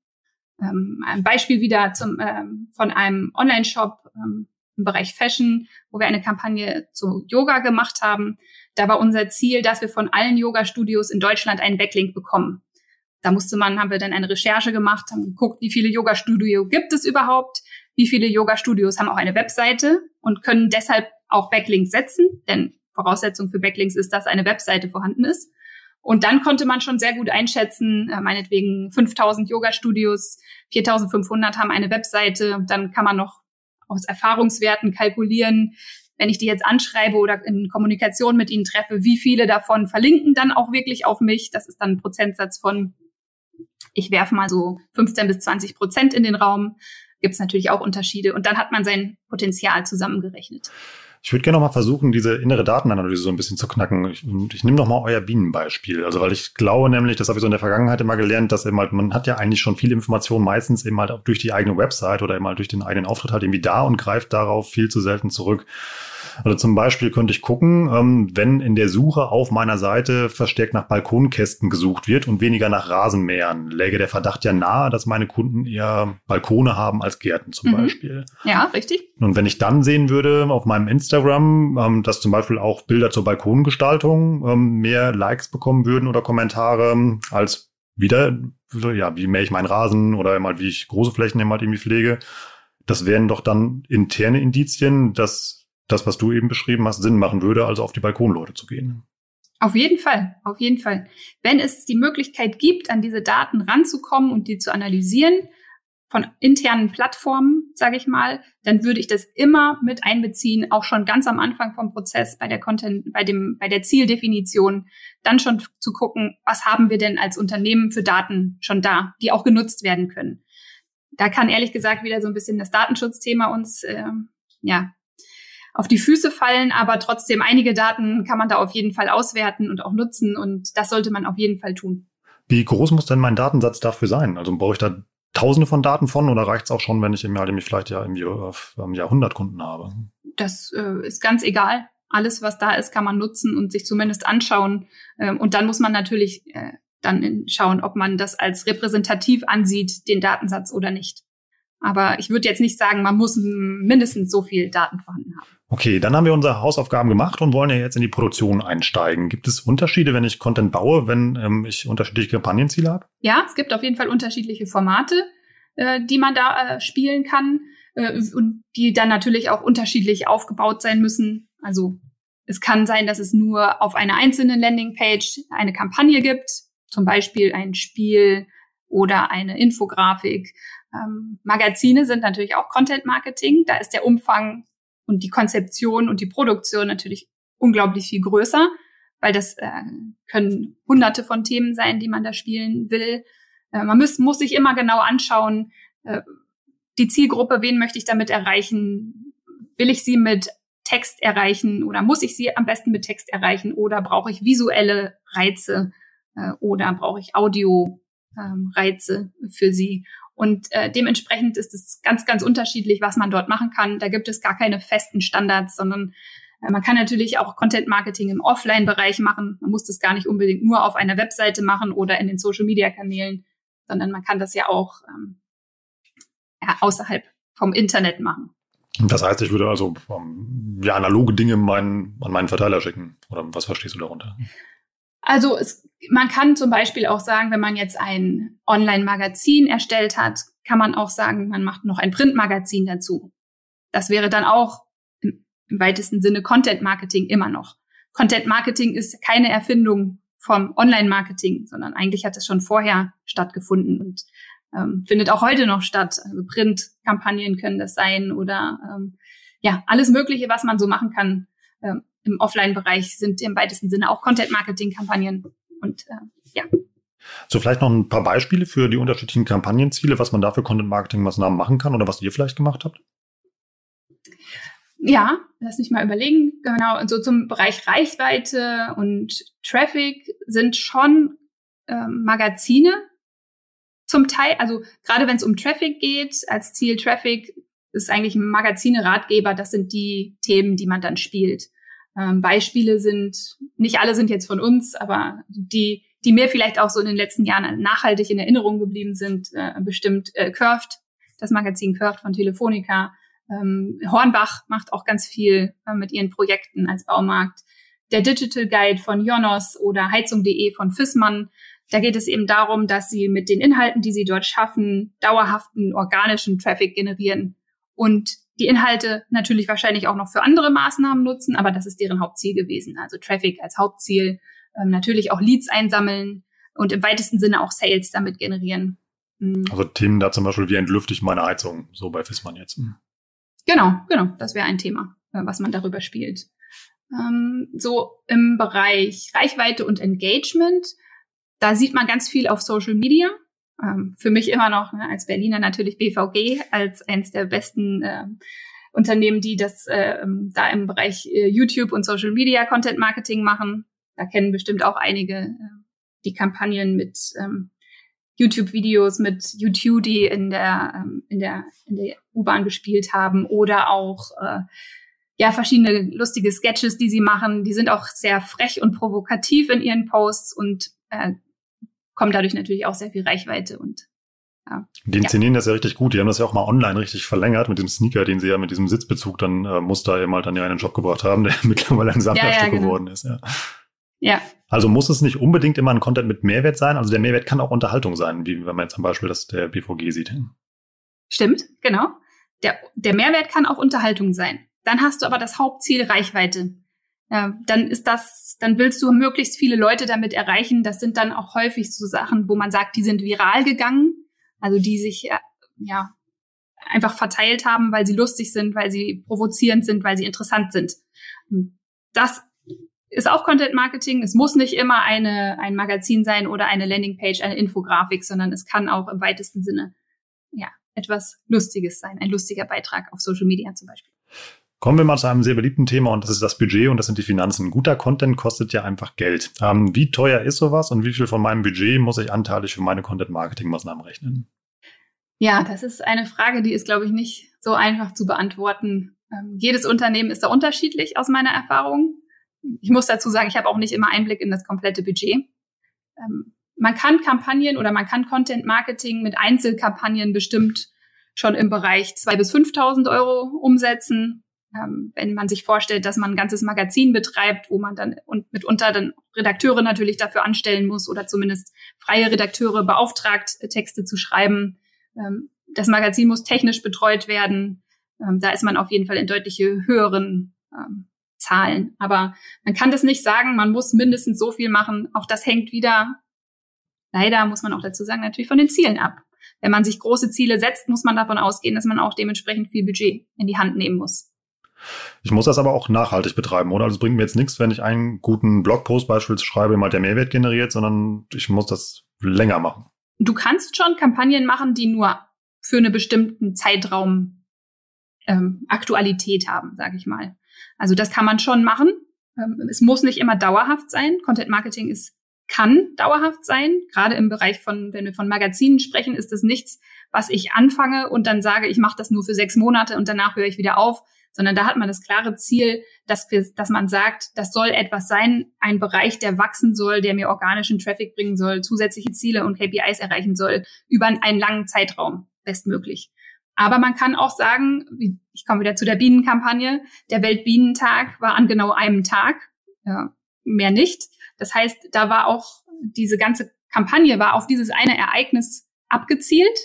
Ähm, ein Beispiel wieder zum, ähm, von einem Online-Shop ähm, im Bereich Fashion, wo wir eine Kampagne zu Yoga gemacht haben. Da war unser Ziel, dass wir von allen Yoga-Studios in Deutschland einen Backlink bekommen. Da musste man, haben wir dann eine Recherche gemacht, haben geguckt, wie viele Yoga-Studio gibt es überhaupt, wie viele Yoga-Studios haben auch eine Webseite und können deshalb auch Backlinks setzen, denn Voraussetzung für Backlinks ist, dass eine Webseite vorhanden ist. Und dann konnte man schon sehr gut einschätzen, äh, meinetwegen 5000 Yoga-Studios, 4500 haben eine Webseite. Dann kann man noch aus Erfahrungswerten kalkulieren, wenn ich die jetzt anschreibe oder in Kommunikation mit ihnen treffe, wie viele davon verlinken dann auch wirklich auf mich. Das ist dann ein Prozentsatz von, ich werfe mal so 15 bis 20 Prozent in den Raum gibt es natürlich auch Unterschiede. Und dann hat man sein Potenzial zusammengerechnet. Ich würde gerne noch mal versuchen, diese innere Datenanalyse so ein bisschen zu knacken. Ich, ich nehme noch mal euer Bienenbeispiel. Also, weil ich glaube nämlich, das habe ich so in der Vergangenheit immer gelernt, dass eben halt, man hat ja eigentlich schon viel Information meistens eben halt auch durch die eigene Website oder eben halt durch den eigenen Auftritt halt irgendwie da und greift darauf viel zu selten zurück. Also zum Beispiel könnte ich gucken, ähm, wenn in der Suche auf meiner Seite verstärkt nach Balkonkästen gesucht wird und weniger nach Rasenmähern, läge der Verdacht ja nahe, dass meine Kunden eher Balkone haben als Gärten zum mhm. Beispiel. Ja, richtig. Und wenn ich dann sehen würde auf meinem Instagram, ähm, dass zum Beispiel auch Bilder zur Balkongestaltung ähm, mehr Likes bekommen würden oder Kommentare als wieder, ja, wie mähe ich meinen Rasen oder mal wie ich große Flächen eben halt irgendwie pflege, das wären doch dann interne Indizien, dass das, was du eben beschrieben hast, Sinn machen würde, also auf die Balkonleute zu gehen. Auf jeden Fall, auf jeden Fall. Wenn es die Möglichkeit gibt, an diese Daten ranzukommen und die zu analysieren von internen Plattformen, sage ich mal, dann würde ich das immer mit einbeziehen, auch schon ganz am Anfang vom Prozess bei der Content, bei dem, bei der Zieldefinition, dann schon zu gucken, was haben wir denn als Unternehmen für Daten schon da, die auch genutzt werden können. Da kann ehrlich gesagt wieder so ein bisschen das Datenschutzthema uns äh, ja auf die Füße fallen, aber trotzdem einige Daten kann man da auf jeden Fall auswerten und auch nutzen und das sollte man auf jeden Fall tun. Wie groß muss denn mein Datensatz dafür sein? Also brauche ich da Tausende von Daten von oder reicht es auch schon, wenn ich im Jahr nämlich vielleicht ja im Jahr, im Jahr 100 Kunden habe? Das äh, ist ganz egal. Alles, was da ist, kann man nutzen und sich zumindest anschauen. Ähm, und dann muss man natürlich äh, dann schauen, ob man das als repräsentativ ansieht, den Datensatz oder nicht. Aber ich würde jetzt nicht sagen, man muss mindestens so viel Daten vorhanden haben. Okay, dann haben wir unsere Hausaufgaben gemacht und wollen ja jetzt in die Produktion einsteigen. Gibt es Unterschiede, wenn ich Content baue, wenn ähm, ich unterschiedliche Kampagnenziele habe? Ja, es gibt auf jeden Fall unterschiedliche Formate, äh, die man da äh, spielen kann äh, und die dann natürlich auch unterschiedlich aufgebaut sein müssen. Also es kann sein, dass es nur auf einer einzelnen Landingpage eine Kampagne gibt, zum Beispiel ein Spiel oder eine Infografik. Ähm, Magazine sind natürlich auch Content Marketing. Da ist der Umfang und die Konzeption und die Produktion natürlich unglaublich viel größer, weil das äh, können hunderte von Themen sein, die man da spielen will. Äh, man muss, muss sich immer genau anschauen, äh, die Zielgruppe, wen möchte ich damit erreichen? Will ich sie mit Text erreichen oder muss ich sie am besten mit Text erreichen oder brauche ich visuelle Reize äh, oder brauche ich Audio ähm, Reize für sie? Und äh, dementsprechend ist es ganz, ganz unterschiedlich, was man dort machen kann. Da gibt es gar keine festen Standards, sondern äh, man kann natürlich auch Content Marketing im Offline-Bereich machen. Man muss das gar nicht unbedingt nur auf einer Webseite machen oder in den Social-Media-Kanälen, sondern man kann das ja auch ähm, ja, außerhalb vom Internet machen. Das heißt, ich würde also um, ja, analoge Dinge meinen, an meinen Verteiler schicken. Oder was verstehst du darunter? Also es, man kann zum Beispiel auch sagen, wenn man jetzt ein Online-Magazin erstellt hat, kann man auch sagen, man macht noch ein Printmagazin dazu. Das wäre dann auch im, weitesten Sinne Content-Marketing immer noch. Content-Marketing ist keine Erfindung vom Online-Marketing, sondern eigentlich hat es schon vorher stattgefunden und ähm, findet auch heute noch statt. Also Print-Kampagnen können das sein oder ähm, ja, alles Mögliche, was man so machen kann ähm, im Offline-Bereich, sind im weitesten Sinne auch Content-Marketing-Kampagnen. Und äh, ja. So, vielleicht noch ein paar Beispiele für die unterschiedlichen Kampagnenziele, was man da für Content-Marketing-Maßnahmen machen kann oder was ihr vielleicht gemacht habt? Ja, lass mich mal überlegen. Genau, und so zum Bereich Reichweite und Traffic sind schon ähm, Magazine zum Teil, also gerade wenn es um Traffic geht, als Ziel Traffic ist eigentlich Magazine, Ratgeber, das sind die Themen, die man dann spielt. Ähm, Beispiele sind, nicht alle sind jetzt von uns, aber die, die mir vielleicht auch so in den letzten Jahren nachhaltig in Erinnerung geblieben sind, äh, bestimmt äh, Curved, das Magazin Curved von Telefonica. Ähm, Hornbach macht auch ganz viel äh, mit ihren Projekten als Baumarkt. Der Digital Guide von Jonos oder Heizung.de von Fissmann. Da geht es eben darum, dass sie mit den Inhalten, die sie dort schaffen, dauerhaften organischen Traffic generieren und die Inhalte natürlich wahrscheinlich auch noch für andere Maßnahmen nutzen, aber das ist deren Hauptziel gewesen. Also Traffic als Hauptziel, ähm, natürlich auch Leads einsammeln und im weitesten Sinne auch Sales damit generieren. Mhm. Also Themen da zum Beispiel, wie entlüfte ich meine Heizung, so bei Fissmann jetzt. Mhm. Genau, genau, das wäre ein Thema, äh, was man darüber spielt. Ähm, so im Bereich Reichweite und Engagement, da sieht man ganz viel auf Social Media für mich immer noch ne, als Berliner natürlich BVG als eines der besten äh, Unternehmen, die das äh, da im Bereich äh, YouTube und Social Media Content Marketing machen. Da kennen bestimmt auch einige äh, die Kampagnen mit ähm, YouTube-Videos mit YouTube, die in der ähm, in der in der U-Bahn gespielt haben oder auch äh, ja verschiedene lustige Sketches, die sie machen. Die sind auch sehr frech und provokativ in ihren Posts und äh, kommt dadurch natürlich auch sehr viel Reichweite und ja. Die inszenieren ja. das ja richtig gut. Die haben das ja auch mal online richtig verlängert mit dem Sneaker, den sie ja mit diesem Sitzbezug dann äh, Muster eben halt dann ja in den Job gebracht haben, der mittlerweile ein Sammlerstück ja, genau. geworden ist. Ja. ja. Also muss es nicht unbedingt immer ein Content mit Mehrwert sein. Also der Mehrwert kann auch Unterhaltung sein, wie wenn man jetzt zum Beispiel das der BVG sieht. Stimmt, genau. Der, der Mehrwert kann auch Unterhaltung sein. Dann hast du aber das Hauptziel Reichweite ja, dann ist das, dann willst du möglichst viele Leute damit erreichen. Das sind dann auch häufig so Sachen, wo man sagt, die sind viral gegangen, also die sich äh, ja einfach verteilt haben, weil sie lustig sind, weil sie provozierend sind, weil sie interessant sind. Das ist auch Content Marketing. Es muss nicht immer eine, ein Magazin sein oder eine Landingpage, eine Infografik, sondern es kann auch im weitesten Sinne ja etwas Lustiges sein, ein lustiger Beitrag auf Social Media zum Beispiel. Kommen wir mal zu einem sehr beliebten Thema und das ist das Budget und das sind die Finanzen. Guter Content kostet ja einfach Geld. Ähm, wie teuer ist sowas und wie viel von meinem Budget muss ich anteilig für meine Content-Marketing-Maßnahmen rechnen? Ja, das ist eine Frage, die ist, glaube ich, nicht so einfach zu beantworten. Ähm, jedes Unternehmen ist da unterschiedlich aus meiner Erfahrung. Ich muss dazu sagen, ich habe auch nicht immer Einblick in das komplette Budget. Ähm, man kann Kampagnen oder man kann Content Marketing mit Einzelkampagnen bestimmt schon im Bereich 2.000 bis 5.000 Euro umsetzen ähm, wenn man sich vorstellt, dass man ein ganzes Magazin betreibt, wo man dann und mitunter dann Redakteure natürlich dafür anstellen muss oder zumindest freie Redakteure beauftragt, äh, Texte zu schreiben. Ähm, das Magazin muss technisch betreut werden. Ähm, da ist man auf jeden Fall in deutliche höheren ähm, Zahlen. Aber man kann das nicht sagen, man muss mindestens so viel machen. Auch das hängt wieder, leider muss man auch dazu sagen, natürlich von den Zielen ab. Wenn man sich große Ziele setzt, muss man davon ausgehen, dass man auch dementsprechend viel Budget in die Hand nehmen muss. Ich muss das aber auch nachhaltig betreiben, oder? Also es bringt mir jetzt nichts, wenn ich einen guten Blogpost beispielsweise schreibe, mal der Mehrwert generiert, sondern ich muss das länger machen. Du kannst schon Kampagnen machen, die nur für einen bestimmten Zeitraum ähm, Aktualität haben, sage ich mal. Also das kann man schon machen. Ähm, es muss nicht immer dauerhaft sein. Content Marketing ist kann dauerhaft sein. Gerade im Bereich von, wenn wir von Magazinen sprechen, ist es nichts, was ich anfange und dann sage, ich mache das nur für sechs Monate und danach höre ich wieder auf, sondern da hat man das klare Ziel, dass, wir, dass man sagt, das soll etwas sein, ein Bereich, der wachsen soll, der mir organischen Traffic bringen soll, zusätzliche Ziele und KPIs erreichen soll, über einen langen Zeitraum, bestmöglich. Aber man kann auch sagen, ich komme wieder zu der Bienenkampagne, der Weltbienentag war an genau einem Tag, ja, mehr nicht. Das heißt, da war auch diese ganze Kampagne war auf dieses eine Ereignis abgezielt.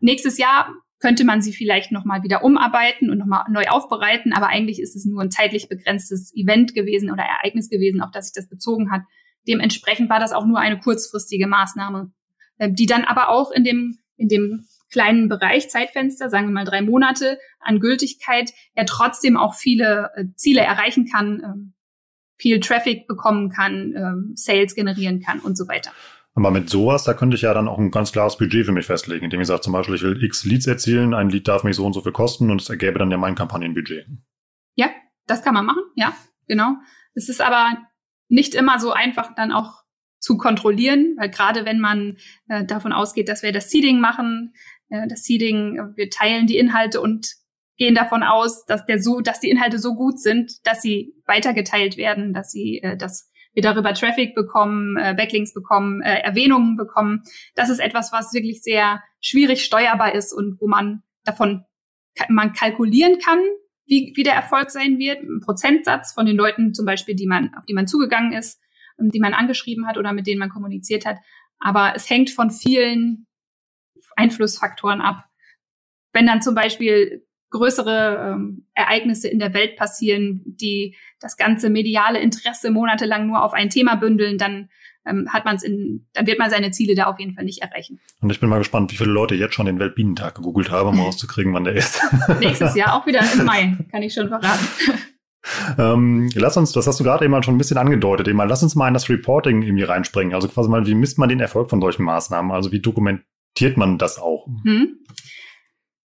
Nächstes Jahr könnte man sie vielleicht nochmal wieder umarbeiten und nochmal neu aufbereiten. Aber eigentlich ist es nur ein zeitlich begrenztes Event gewesen oder Ereignis gewesen, auf das sich das bezogen hat. Dementsprechend war das auch nur eine kurzfristige Maßnahme, äh, die dann aber auch in dem, in dem kleinen Bereich, Zeitfenster, sagen wir mal drei Monate an Gültigkeit, er trotzdem auch viele äh, Ziele erreichen kann, ähm, viel Traffic bekommen kann, ähm, Sales generieren kann und so weiter. Aber mit sowas, da könnte ich ja dann auch ein ganz klares Budget für mich festlegen, indem ich sage, zum Beispiel, ich will x Leads erzielen, ein Lead darf mich so und so viel kosten und es ergäbe dann ja mein Kampagnenbudget. Ja, das kann man machen, ja, genau. Es ist aber nicht immer so einfach dann auch zu kontrollieren, weil gerade wenn man äh, davon ausgeht, dass wir das Seeding machen, äh, das Seeding, wir teilen die Inhalte und gehen davon aus, dass der so, dass die Inhalte so gut sind, dass sie weitergeteilt werden, dass sie, äh, dass wir darüber Traffic bekommen, äh, Backlinks bekommen, äh, Erwähnungen bekommen. Das ist etwas, was wirklich sehr schwierig steuerbar ist und wo man davon man kalkulieren kann, wie, wie der Erfolg sein wird, ein Prozentsatz von den Leuten zum Beispiel, die man, auf die man zugegangen ist, ähm, die man angeschrieben hat oder mit denen man kommuniziert hat. Aber es hängt von vielen Einflussfaktoren ab. Wenn dann zum Beispiel größere ähm, Ereignisse in der Welt passieren, die das ganze mediale Interesse monatelang nur auf ein Thema bündeln, dann ähm, hat man es in, dann wird man seine Ziele da auf jeden Fall nicht erreichen. Und ich bin mal gespannt, wie viele Leute jetzt schon den Weltbienentag gegoogelt haben, um rauszukriegen, wann der ist. Nächstes Jahr auch wieder im Mai, kann ich schon verraten. Ähm, lass uns, das hast du gerade eben mal schon ein bisschen angedeutet, eben mal, lass uns mal in das Reporting irgendwie reinspringen. Also quasi mal, wie misst man den Erfolg von solchen Maßnahmen? Also wie dokumentiert man das auch? Hm.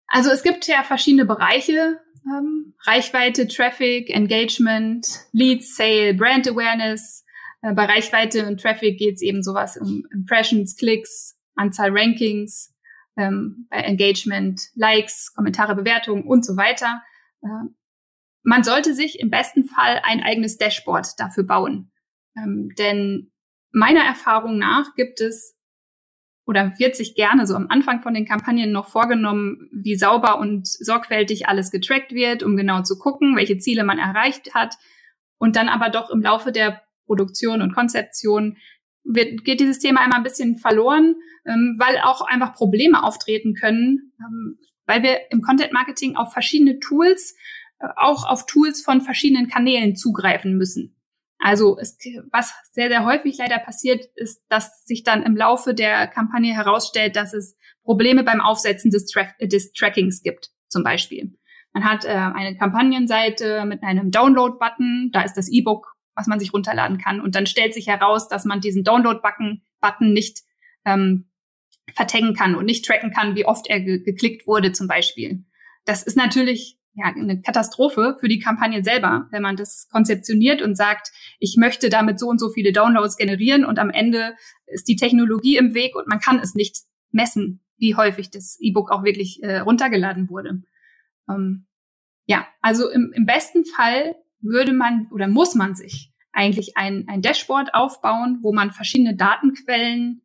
Also es gibt ja verschiedene Bereiche. Ähm, Reichweite, Traffic, Engagement, Leads, Sale, Brand Awareness. Äh, bei Reichweite und Traffic geht es eben sowas um Impressions, Klicks, Anzahl Rankings, ähm, bei Engagement, Likes, Kommentare, Bewertungen und so weiter. Äh, man sollte sich im besten Fall ein eigenes Dashboard dafür bauen. Ähm, denn meiner Erfahrung nach gibt es oder wird sich gerne so am Anfang von den Kampagnen noch vorgenommen, wie sauber und sorgfältig alles getrackt wird, um genau zu gucken, welche Ziele man erreicht hat. Und dann aber doch im Laufe der Produktion und Konzeption wird, geht dieses Thema einmal ein bisschen verloren, ähm, weil auch einfach Probleme auftreten können, ähm, weil wir im Content Marketing auf verschiedene Tools, äh, auch auf Tools von verschiedenen Kanälen zugreifen müssen. Also es, was sehr, sehr häufig leider passiert, ist, dass sich dann im Laufe der Kampagne herausstellt, dass es Probleme beim Aufsetzen des, Tra des Trackings gibt, zum Beispiel. Man hat äh, eine Kampagnenseite mit einem Download-Button, da ist das E-Book, was man sich runterladen kann. Und dann stellt sich heraus, dass man diesen Download-Button Button nicht ähm, vertaggen kann und nicht tracken kann, wie oft er ge geklickt wurde, zum Beispiel. Das ist natürlich ja, eine Katastrophe für die Kampagne selber, wenn man das konzeptioniert und sagt, ich möchte damit so und so viele Downloads generieren und am Ende ist die Technologie im Weg und man kann es nicht messen, wie häufig das E-Book auch wirklich äh, runtergeladen wurde. Ähm, ja, also im, im besten Fall würde man oder muss man sich eigentlich ein, ein Dashboard aufbauen, wo man verschiedene Datenquellen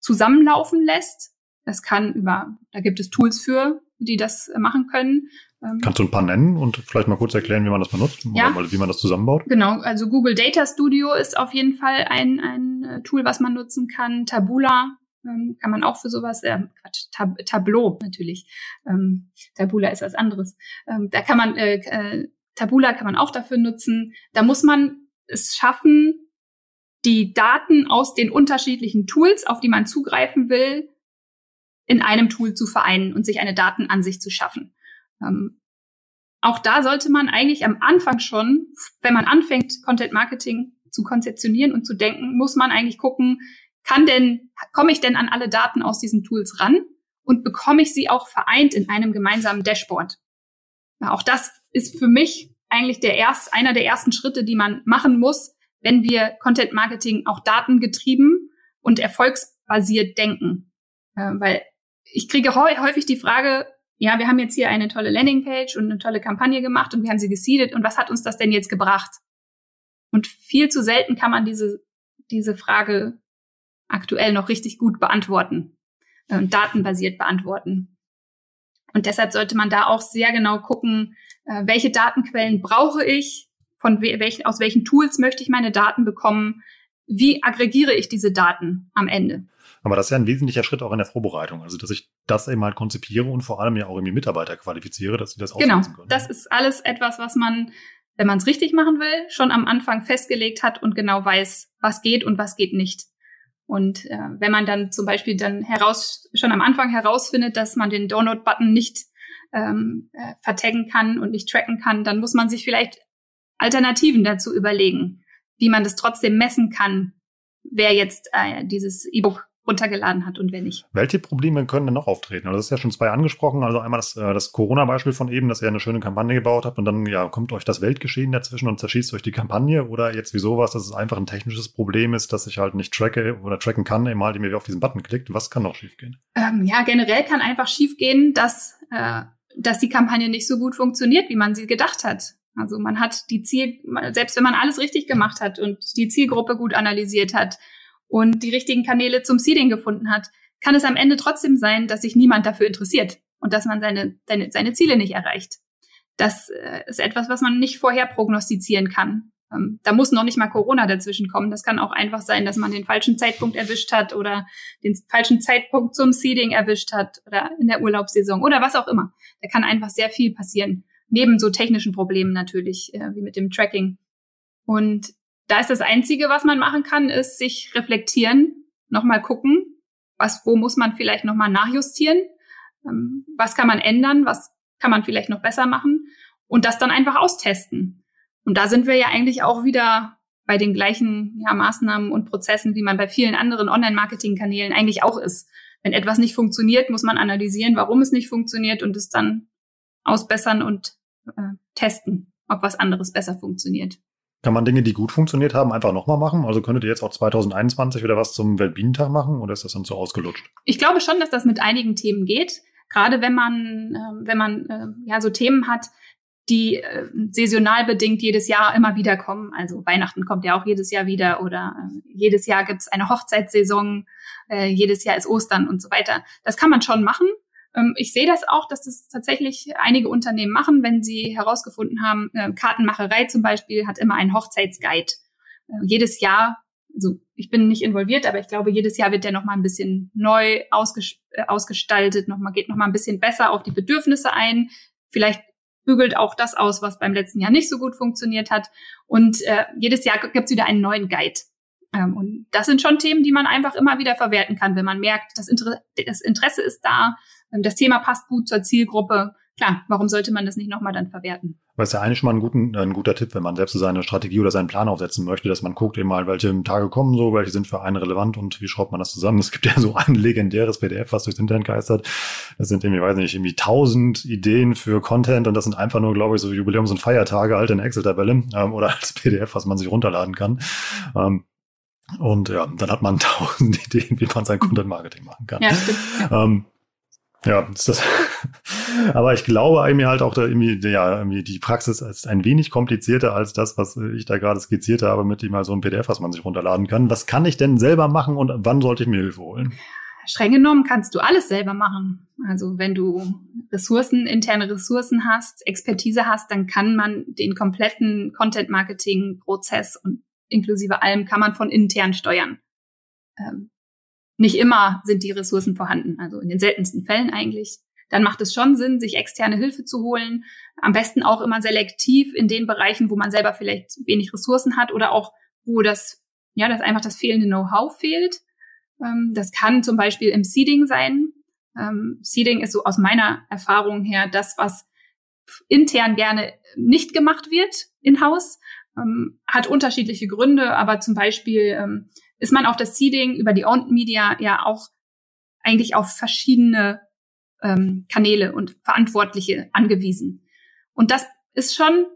zusammenlaufen lässt. Das kann über, da gibt es Tools für, die das machen können. Ähm, Kannst du ein paar nennen und vielleicht mal kurz erklären, wie man das benutzt ja. oder wie man das zusammenbaut? Genau, also Google Data Studio ist auf jeden Fall ein, ein äh, Tool, was man nutzen kann. Tabula ähm, kann man auch für sowas, äh, Quatsch, Tab Tableau natürlich. Ähm, Tabula ist was anderes. Ähm, da kann man, äh, äh, Tabula kann man auch dafür nutzen. Da muss man es schaffen, die Daten aus den unterschiedlichen Tools, auf die man zugreifen will, in einem Tool zu vereinen und sich eine Datenansicht zu schaffen. Ähm, auch da sollte man eigentlich am Anfang schon, wenn man anfängt, Content Marketing zu konzeptionieren und zu denken, muss man eigentlich gucken, kann denn, komme ich denn an alle Daten aus diesen Tools ran und bekomme ich sie auch vereint in einem gemeinsamen Dashboard? Ja, auch das ist für mich eigentlich der erst, einer der ersten Schritte, die man machen muss, wenn wir Content Marketing auch datengetrieben und erfolgsbasiert denken. Äh, weil ich kriege häufig die Frage, ja, wir haben jetzt hier eine tolle Landingpage und eine tolle Kampagne gemacht und wir haben sie gesiedet und was hat uns das denn jetzt gebracht? Und viel zu selten kann man diese, diese Frage aktuell noch richtig gut beantworten äh, und datenbasiert beantworten. Und deshalb sollte man da auch sehr genau gucken, äh, welche Datenquellen brauche ich, von welchen, aus welchen Tools möchte ich meine Daten bekommen, wie aggregiere ich diese Daten am Ende. Aber das ist ja ein wesentlicher Schritt auch in der Vorbereitung. Also, dass ich das eben halt konzipiere und vor allem ja auch irgendwie Mitarbeiter qualifiziere, dass sie das genau. können. Genau. Das ist alles etwas, was man, wenn man es richtig machen will, schon am Anfang festgelegt hat und genau weiß, was geht und was geht nicht. Und äh, wenn man dann zum Beispiel dann heraus schon am Anfang herausfindet, dass man den Download-Button nicht ähm, äh, vertaggen kann und nicht tracken kann, dann muss man sich vielleicht Alternativen dazu überlegen, wie man das trotzdem messen kann, wer jetzt äh, dieses E-Book runtergeladen hat und wer nicht. Welche Probleme können denn noch auftreten? Also das ist ja schon zwei angesprochen. Also einmal das, äh, das Corona-Beispiel von eben, dass ihr eine schöne Kampagne gebaut habt und dann ja kommt euch das Weltgeschehen dazwischen und zerschießt euch die Kampagne oder jetzt wie sowas, dass es einfach ein technisches Problem ist, dass ich halt nicht tracke oder tracken kann, immer halt mir auf diesen Button klickt. Was kann noch schiefgehen? Ähm, ja, generell kann einfach schiefgehen, dass, äh, dass die Kampagne nicht so gut funktioniert, wie man sie gedacht hat. Also man hat die Ziel, selbst wenn man alles richtig gemacht hat und die Zielgruppe gut analysiert hat, und die richtigen Kanäle zum Seeding gefunden hat, kann es am Ende trotzdem sein, dass sich niemand dafür interessiert und dass man seine, seine, seine Ziele nicht erreicht. Das äh, ist etwas, was man nicht vorher prognostizieren kann. Ähm, da muss noch nicht mal Corona dazwischen kommen. Das kann auch einfach sein, dass man den falschen Zeitpunkt erwischt hat oder den falschen Zeitpunkt zum Seeding erwischt hat oder in der Urlaubssaison oder was auch immer. Da kann einfach sehr viel passieren. Neben so technischen Problemen natürlich, äh, wie mit dem Tracking. Und da ist das Einzige, was man machen kann, ist sich reflektieren, nochmal gucken, was, wo muss man vielleicht nochmal nachjustieren, ähm, was kann man ändern, was kann man vielleicht noch besser machen und das dann einfach austesten. Und da sind wir ja eigentlich auch wieder bei den gleichen ja, Maßnahmen und Prozessen, wie man bei vielen anderen Online-Marketing-Kanälen eigentlich auch ist. Wenn etwas nicht funktioniert, muss man analysieren, warum es nicht funktioniert und es dann ausbessern und äh, testen, ob was anderes besser funktioniert. Kann man Dinge, die gut funktioniert haben, einfach nochmal machen? Also könntet ihr jetzt auch 2021 wieder was zum Weltbienentag machen oder ist das dann so ausgelutscht? Ich glaube schon, dass das mit einigen Themen geht. Gerade wenn man, äh, wenn man äh, ja so Themen hat, die äh, saisonal bedingt jedes Jahr immer wieder kommen. Also Weihnachten kommt ja auch jedes Jahr wieder oder äh, jedes Jahr gibt's eine Hochzeitssaison, äh, jedes Jahr ist Ostern und so weiter. Das kann man schon machen. Ähm, ich sehe das auch, dass das tatsächlich einige Unternehmen machen, wenn sie herausgefunden haben, äh, Kartenmacherei zum Beispiel hat immer einen Hochzeitsguide. Äh, jedes Jahr, also ich bin nicht involviert, aber ich glaube, jedes Jahr wird der nochmal ein bisschen neu äh, ausgestaltet, noch mal, geht nochmal ein bisschen besser auf die Bedürfnisse ein. Vielleicht bügelt auch das aus, was beim letzten Jahr nicht so gut funktioniert hat. Und äh, jedes Jahr gibt's wieder einen neuen Guide. Ähm, und das sind schon Themen, die man einfach immer wieder verwerten kann, wenn man merkt, das, Inter das Interesse ist da, das Thema passt gut zur Zielgruppe. Klar, warum sollte man das nicht nochmal dann verwerten? Aber ist ja eigentlich schon mal ein, guten, ein guter Tipp, wenn man selbst so seine Strategie oder seinen Plan aufsetzen möchte, dass man guckt eben mal, welche Tage kommen so, welche sind für einen relevant und wie schraubt man das zusammen. Es gibt ja so ein legendäres PDF, was durchs Internet geistert. Das sind irgendwie, weiß nicht, irgendwie tausend Ideen für Content und das sind einfach nur, glaube ich, so Jubiläums- und Feiertage halt in Excel-Tabelle ähm, oder als PDF, was man sich runterladen kann. Ähm, und ja, dann hat man tausend Ideen, wie man sein Content-Marketing machen kann. Ja, stimmt. Ähm, ja, ist das. aber ich glaube irgendwie halt auch, da irgendwie, ja, irgendwie die Praxis ist ein wenig komplizierter als das, was ich da gerade skizziert habe, mit dem mal so ein PDF, was man sich runterladen kann. Was kann ich denn selber machen und wann sollte ich mir Hilfe holen? Streng genommen kannst du alles selber machen. Also wenn du Ressourcen, interne Ressourcen hast, Expertise hast, dann kann man den kompletten Content-Marketing-Prozess und inklusive allem kann man von intern steuern. Ähm, nicht immer sind die Ressourcen vorhanden, also in den seltensten Fällen eigentlich. Dann macht es schon Sinn, sich externe Hilfe zu holen. Am besten auch immer selektiv in den Bereichen, wo man selber vielleicht wenig Ressourcen hat oder auch wo das, ja, das einfach das fehlende Know-how fehlt. Ähm, das kann zum Beispiel im Seeding sein. Ähm, Seeding ist so aus meiner Erfahrung her das, was intern gerne nicht gemacht wird in-house, ähm, hat unterschiedliche Gründe, aber zum Beispiel ähm, ist man auf das Seeding über die Owned Media ja auch eigentlich auf verschiedene ähm, Kanäle und Verantwortliche angewiesen. Und das ist schon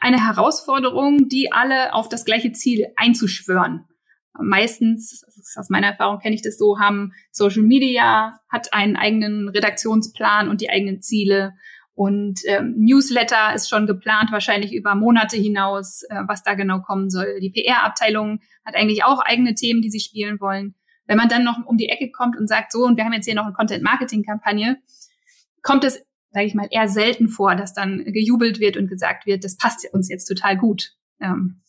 eine Herausforderung, die alle auf das gleiche Ziel einzuschwören. Meistens, aus meiner Erfahrung kenne ich das so, haben Social Media, hat einen eigenen Redaktionsplan und die eigenen Ziele. Und ähm, Newsletter ist schon geplant, wahrscheinlich über Monate hinaus, äh, was da genau kommen soll. Die PR-Abteilung hat eigentlich auch eigene Themen, die sie spielen wollen. Wenn man dann noch um die Ecke kommt und sagt, so, und wir haben jetzt hier noch eine Content-Marketing-Kampagne, kommt es, sage ich mal, eher selten vor, dass dann gejubelt wird und gesagt wird, das passt uns jetzt total gut. Ähm,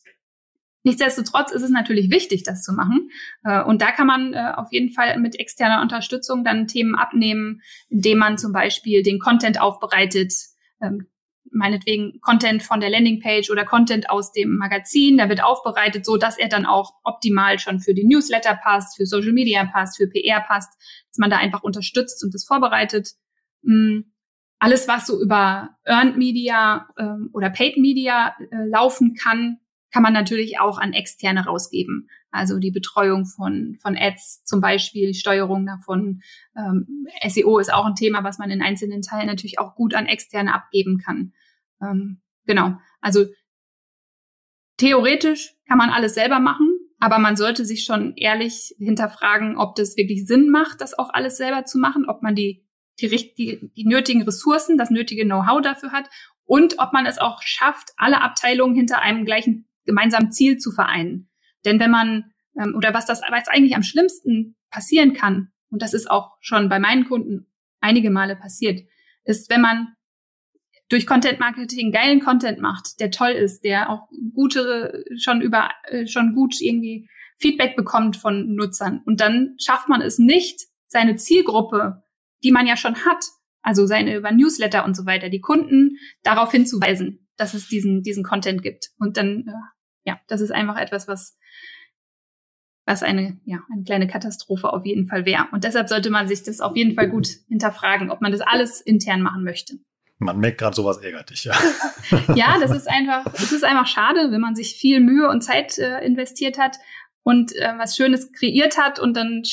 Nichtsdestotrotz ist es natürlich wichtig, das zu machen. Äh, und da kann man äh, auf jeden Fall mit externer Unterstützung dann Themen abnehmen, indem man zum Beispiel den Content aufbereitet, ähm, meinetwegen Content von der Landingpage oder Content aus dem Magazin, der wird aufbereitet, so dass er dann auch optimal schon für die Newsletter passt, für Social Media passt, für PR passt, dass man da einfach unterstützt und das vorbereitet. Mm, alles, was so über Earned Media ähm, oder Paid Media äh, laufen kann, kann man natürlich auch an Externe rausgeben. Also die Betreuung von, von Ads zum Beispiel, Steuerung davon. Ähm, SEO ist auch ein Thema, was man in einzelnen Teilen natürlich auch gut an Externe abgeben kann. Ähm, genau. Also theoretisch kann man alles selber machen, aber man sollte sich schon ehrlich hinterfragen, ob das wirklich Sinn macht, das auch alles selber zu machen, ob man die die, die, die nötigen Ressourcen, das nötige Know-how dafür hat und ob man es auch schafft, alle Abteilungen hinter einem gleichen gemeinsamen Ziel zu vereinen. Denn wenn man, ähm, oder was das was eigentlich am schlimmsten passieren kann, und das ist auch schon bei meinen Kunden einige Male passiert, ist, wenn man durch Content Marketing geilen Content macht, der toll ist, der auch gute, schon über, äh, schon gut irgendwie Feedback bekommt von Nutzern. Und dann schafft man es nicht, seine Zielgruppe die man ja schon hat, also seine über Newsletter und so weiter, die Kunden darauf hinzuweisen, dass es diesen, diesen Content gibt. Und dann, äh, ja, das ist einfach etwas, was, was eine, ja, eine kleine Katastrophe auf jeden Fall wäre. Und deshalb sollte man sich das auf jeden Fall gut hinterfragen, ob man das alles intern machen möchte. Man merkt gerade sowas ärgert dich, ja. ja, das ist einfach, es ist einfach schade, wenn man sich viel Mühe und Zeit äh, investiert hat und äh, was Schönes kreiert hat und dann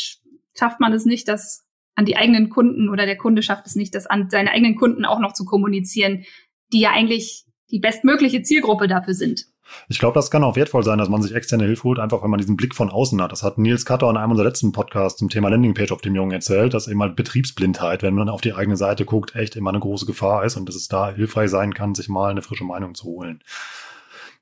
schafft man es nicht, das an die eigenen Kunden oder der Kunde schafft es nicht, das an seine eigenen Kunden auch noch zu kommunizieren, die ja eigentlich die bestmögliche Zielgruppe dafür sind. Ich glaube, das kann auch wertvoll sein, dass man sich externe Hilfe holt, einfach wenn man diesen Blick von außen hat. Das hat Nils Cutter in einem unserer letzten Podcasts zum Thema Landingpage-Optimierung erzählt, dass eben halt Betriebsblindheit, wenn man auf die eigene Seite guckt, echt immer eine große Gefahr ist und dass es da hilfreich sein kann, sich mal eine frische Meinung zu holen.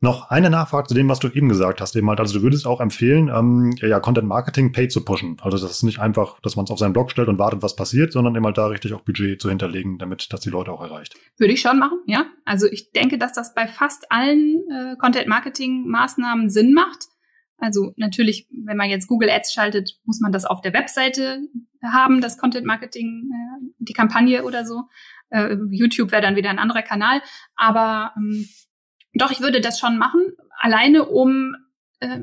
Noch eine Nachfrage zu dem, was du eben gesagt hast, eben halt. Also du würdest auch empfehlen, ähm, ja, Content Marketing paid zu pushen. Also das ist nicht einfach, dass man es auf seinen Blog stellt und wartet, was passiert, sondern eben halt da richtig auch Budget zu hinterlegen, damit das die Leute auch erreicht. Würde ich schon machen, ja. Also ich denke, dass das bei fast allen äh, Content Marketing Maßnahmen Sinn macht. Also natürlich, wenn man jetzt Google Ads schaltet, muss man das auf der Webseite haben, das Content Marketing, äh, die Kampagne oder so. Äh, YouTube wäre dann wieder ein anderer Kanal. Aber ähm, doch, ich würde das schon machen, alleine um äh,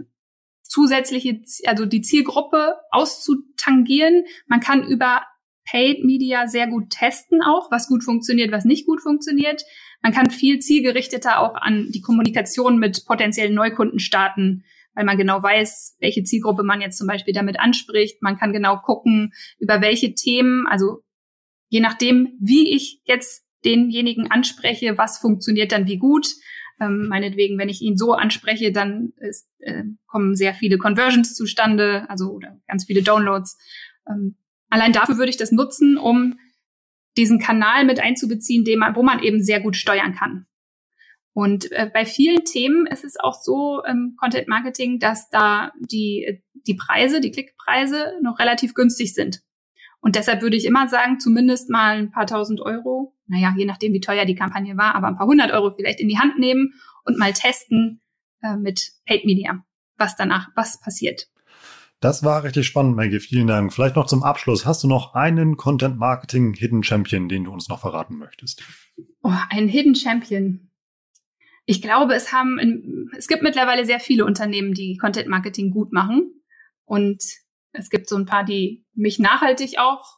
zusätzliche, also die Zielgruppe auszutangieren. Man kann über Paid Media sehr gut testen auch, was gut funktioniert, was nicht gut funktioniert. Man kann viel zielgerichteter auch an die Kommunikation mit potenziellen Neukunden starten, weil man genau weiß, welche Zielgruppe man jetzt zum Beispiel damit anspricht. Man kann genau gucken, über welche Themen, also je nachdem, wie ich jetzt denjenigen anspreche, was funktioniert dann wie gut. Ähm, meinetwegen, wenn ich ihn so anspreche, dann ist, äh, kommen sehr viele Conversions zustande, also oder ganz viele Downloads. Ähm, allein dafür würde ich das nutzen, um diesen Kanal mit einzubeziehen, den man, wo man eben sehr gut steuern kann. Und äh, bei vielen Themen ist es auch so ähm, Content Marketing, dass da die, die Preise, die Klickpreise noch relativ günstig sind. Und deshalb würde ich immer sagen, zumindest mal ein paar tausend Euro, naja, je nachdem, wie teuer die Kampagne war, aber ein paar hundert Euro vielleicht in die Hand nehmen und mal testen äh, mit Paid Media, was danach, was passiert. Das war richtig spannend, Maggie. Vielen Dank. Vielleicht noch zum Abschluss. Hast du noch einen Content Marketing Hidden Champion, den du uns noch verraten möchtest? Oh, ein Hidden Champion. Ich glaube, es haben, es gibt mittlerweile sehr viele Unternehmen, die Content Marketing gut machen. Und es gibt so ein paar, die mich nachhaltig auch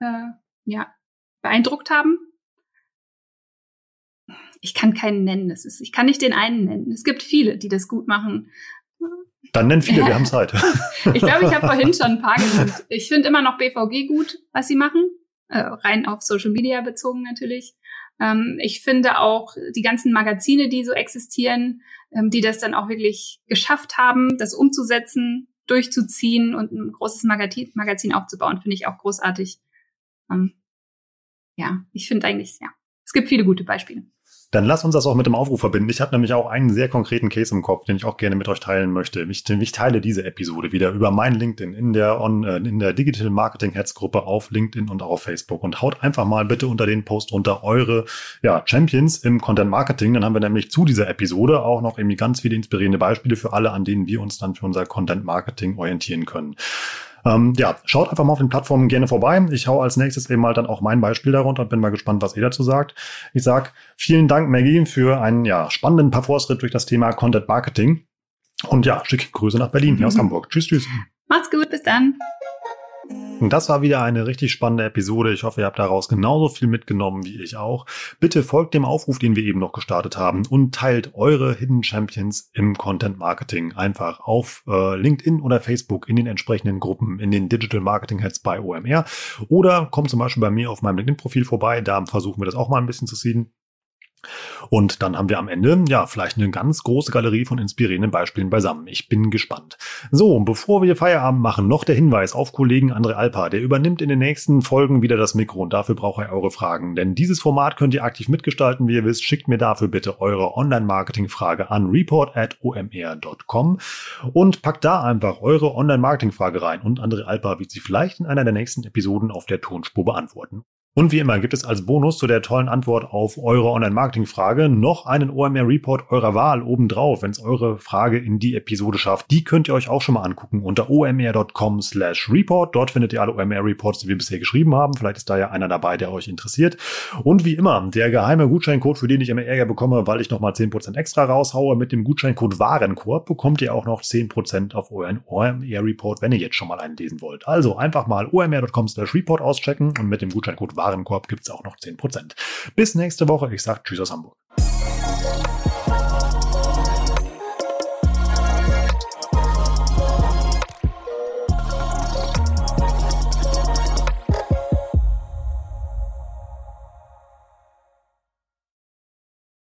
äh, ja, beeindruckt haben. Ich kann keinen nennen. Es ist, ich kann nicht den einen nennen. Es gibt viele, die das gut machen. Dann nennen viele, wir haben Zeit. ich glaube, ich habe vorhin schon ein paar genannt. Ich finde immer noch BVG gut, was sie machen. Äh, rein auf Social Media bezogen natürlich. Ähm, ich finde auch die ganzen Magazine, die so existieren, ähm, die das dann auch wirklich geschafft haben, das umzusetzen, durchzuziehen und ein großes Magazin, Magazin aufzubauen, finde ich auch großartig. Ähm, ja, ich finde eigentlich, ja, es gibt viele gute Beispiele. Dann lass uns das auch mit dem Aufruf verbinden. Ich habe nämlich auch einen sehr konkreten Case im Kopf, den ich auch gerne mit euch teilen möchte. Ich, ich teile diese Episode wieder über mein LinkedIn in der, on, äh, in der Digital Marketing Heads Gruppe auf LinkedIn und auch auf Facebook und haut einfach mal bitte unter den Post unter eure ja, Champions im Content Marketing. Dann haben wir nämlich zu dieser Episode auch noch irgendwie ganz viele inspirierende Beispiele für alle, an denen wir uns dann für unser Content Marketing orientieren können. Ähm, ja, schaut einfach mal auf den Plattformen gerne vorbei. Ich hau als nächstes eben mal dann auch mein Beispiel darunter und bin mal gespannt, was ihr dazu sagt. Ich sag vielen Dank, Maggie, für einen ja, spannenden Parforce-Ritt durch das Thema Content Marketing. Und ja, schicke Grüße nach Berlin, hier aus Hamburg. Tschüss, tschüss. Macht's gut, bis dann. Und das war wieder eine richtig spannende Episode. Ich hoffe, ihr habt daraus genauso viel mitgenommen wie ich auch. Bitte folgt dem Aufruf, den wir eben noch gestartet haben und teilt eure Hidden Champions im Content Marketing einfach auf äh, LinkedIn oder Facebook in den entsprechenden Gruppen, in den Digital Marketing Heads bei OMR oder kommt zum Beispiel bei mir auf meinem LinkedIn-Profil vorbei. Da versuchen wir das auch mal ein bisschen zu sehen. Und dann haben wir am Ende, ja, vielleicht eine ganz große Galerie von inspirierenden Beispielen beisammen. Ich bin gespannt. So, bevor wir Feierabend machen, noch der Hinweis auf Kollegen André Alpa. Der übernimmt in den nächsten Folgen wieder das Mikro und dafür brauche ich eure Fragen. Denn dieses Format könnt ihr aktiv mitgestalten, wie ihr wisst. Schickt mir dafür bitte eure Online-Marketing-Frage an report.omr.com und packt da einfach eure Online-Marketing-Frage rein und André Alpa wird sie vielleicht in einer der nächsten Episoden auf der Tonspur beantworten. Und wie immer gibt es als Bonus zu der tollen Antwort auf eure Online-Marketing-Frage noch einen OMR-Report eurer Wahl obendrauf, wenn es eure Frage in die Episode schafft. Die könnt ihr euch auch schon mal angucken unter omr.com slash report. Dort findet ihr alle OMR-Reports, die wir bisher geschrieben haben. Vielleicht ist da ja einer dabei, der euch interessiert. Und wie immer, der geheime Gutscheincode, für den ich immer Ärger bekomme, weil ich nochmal 10% extra raushaue, mit dem Gutscheincode Warenkorb bekommt ihr auch noch 10% auf euren OMR-Report, wenn ihr jetzt schon mal einen lesen wollt. Also einfach mal omr.com slash report auschecken und mit dem Gutscheincode Warenkorb gibt es auch noch 10%. Bis nächste Woche. Ich sage Tschüss aus Hamburg.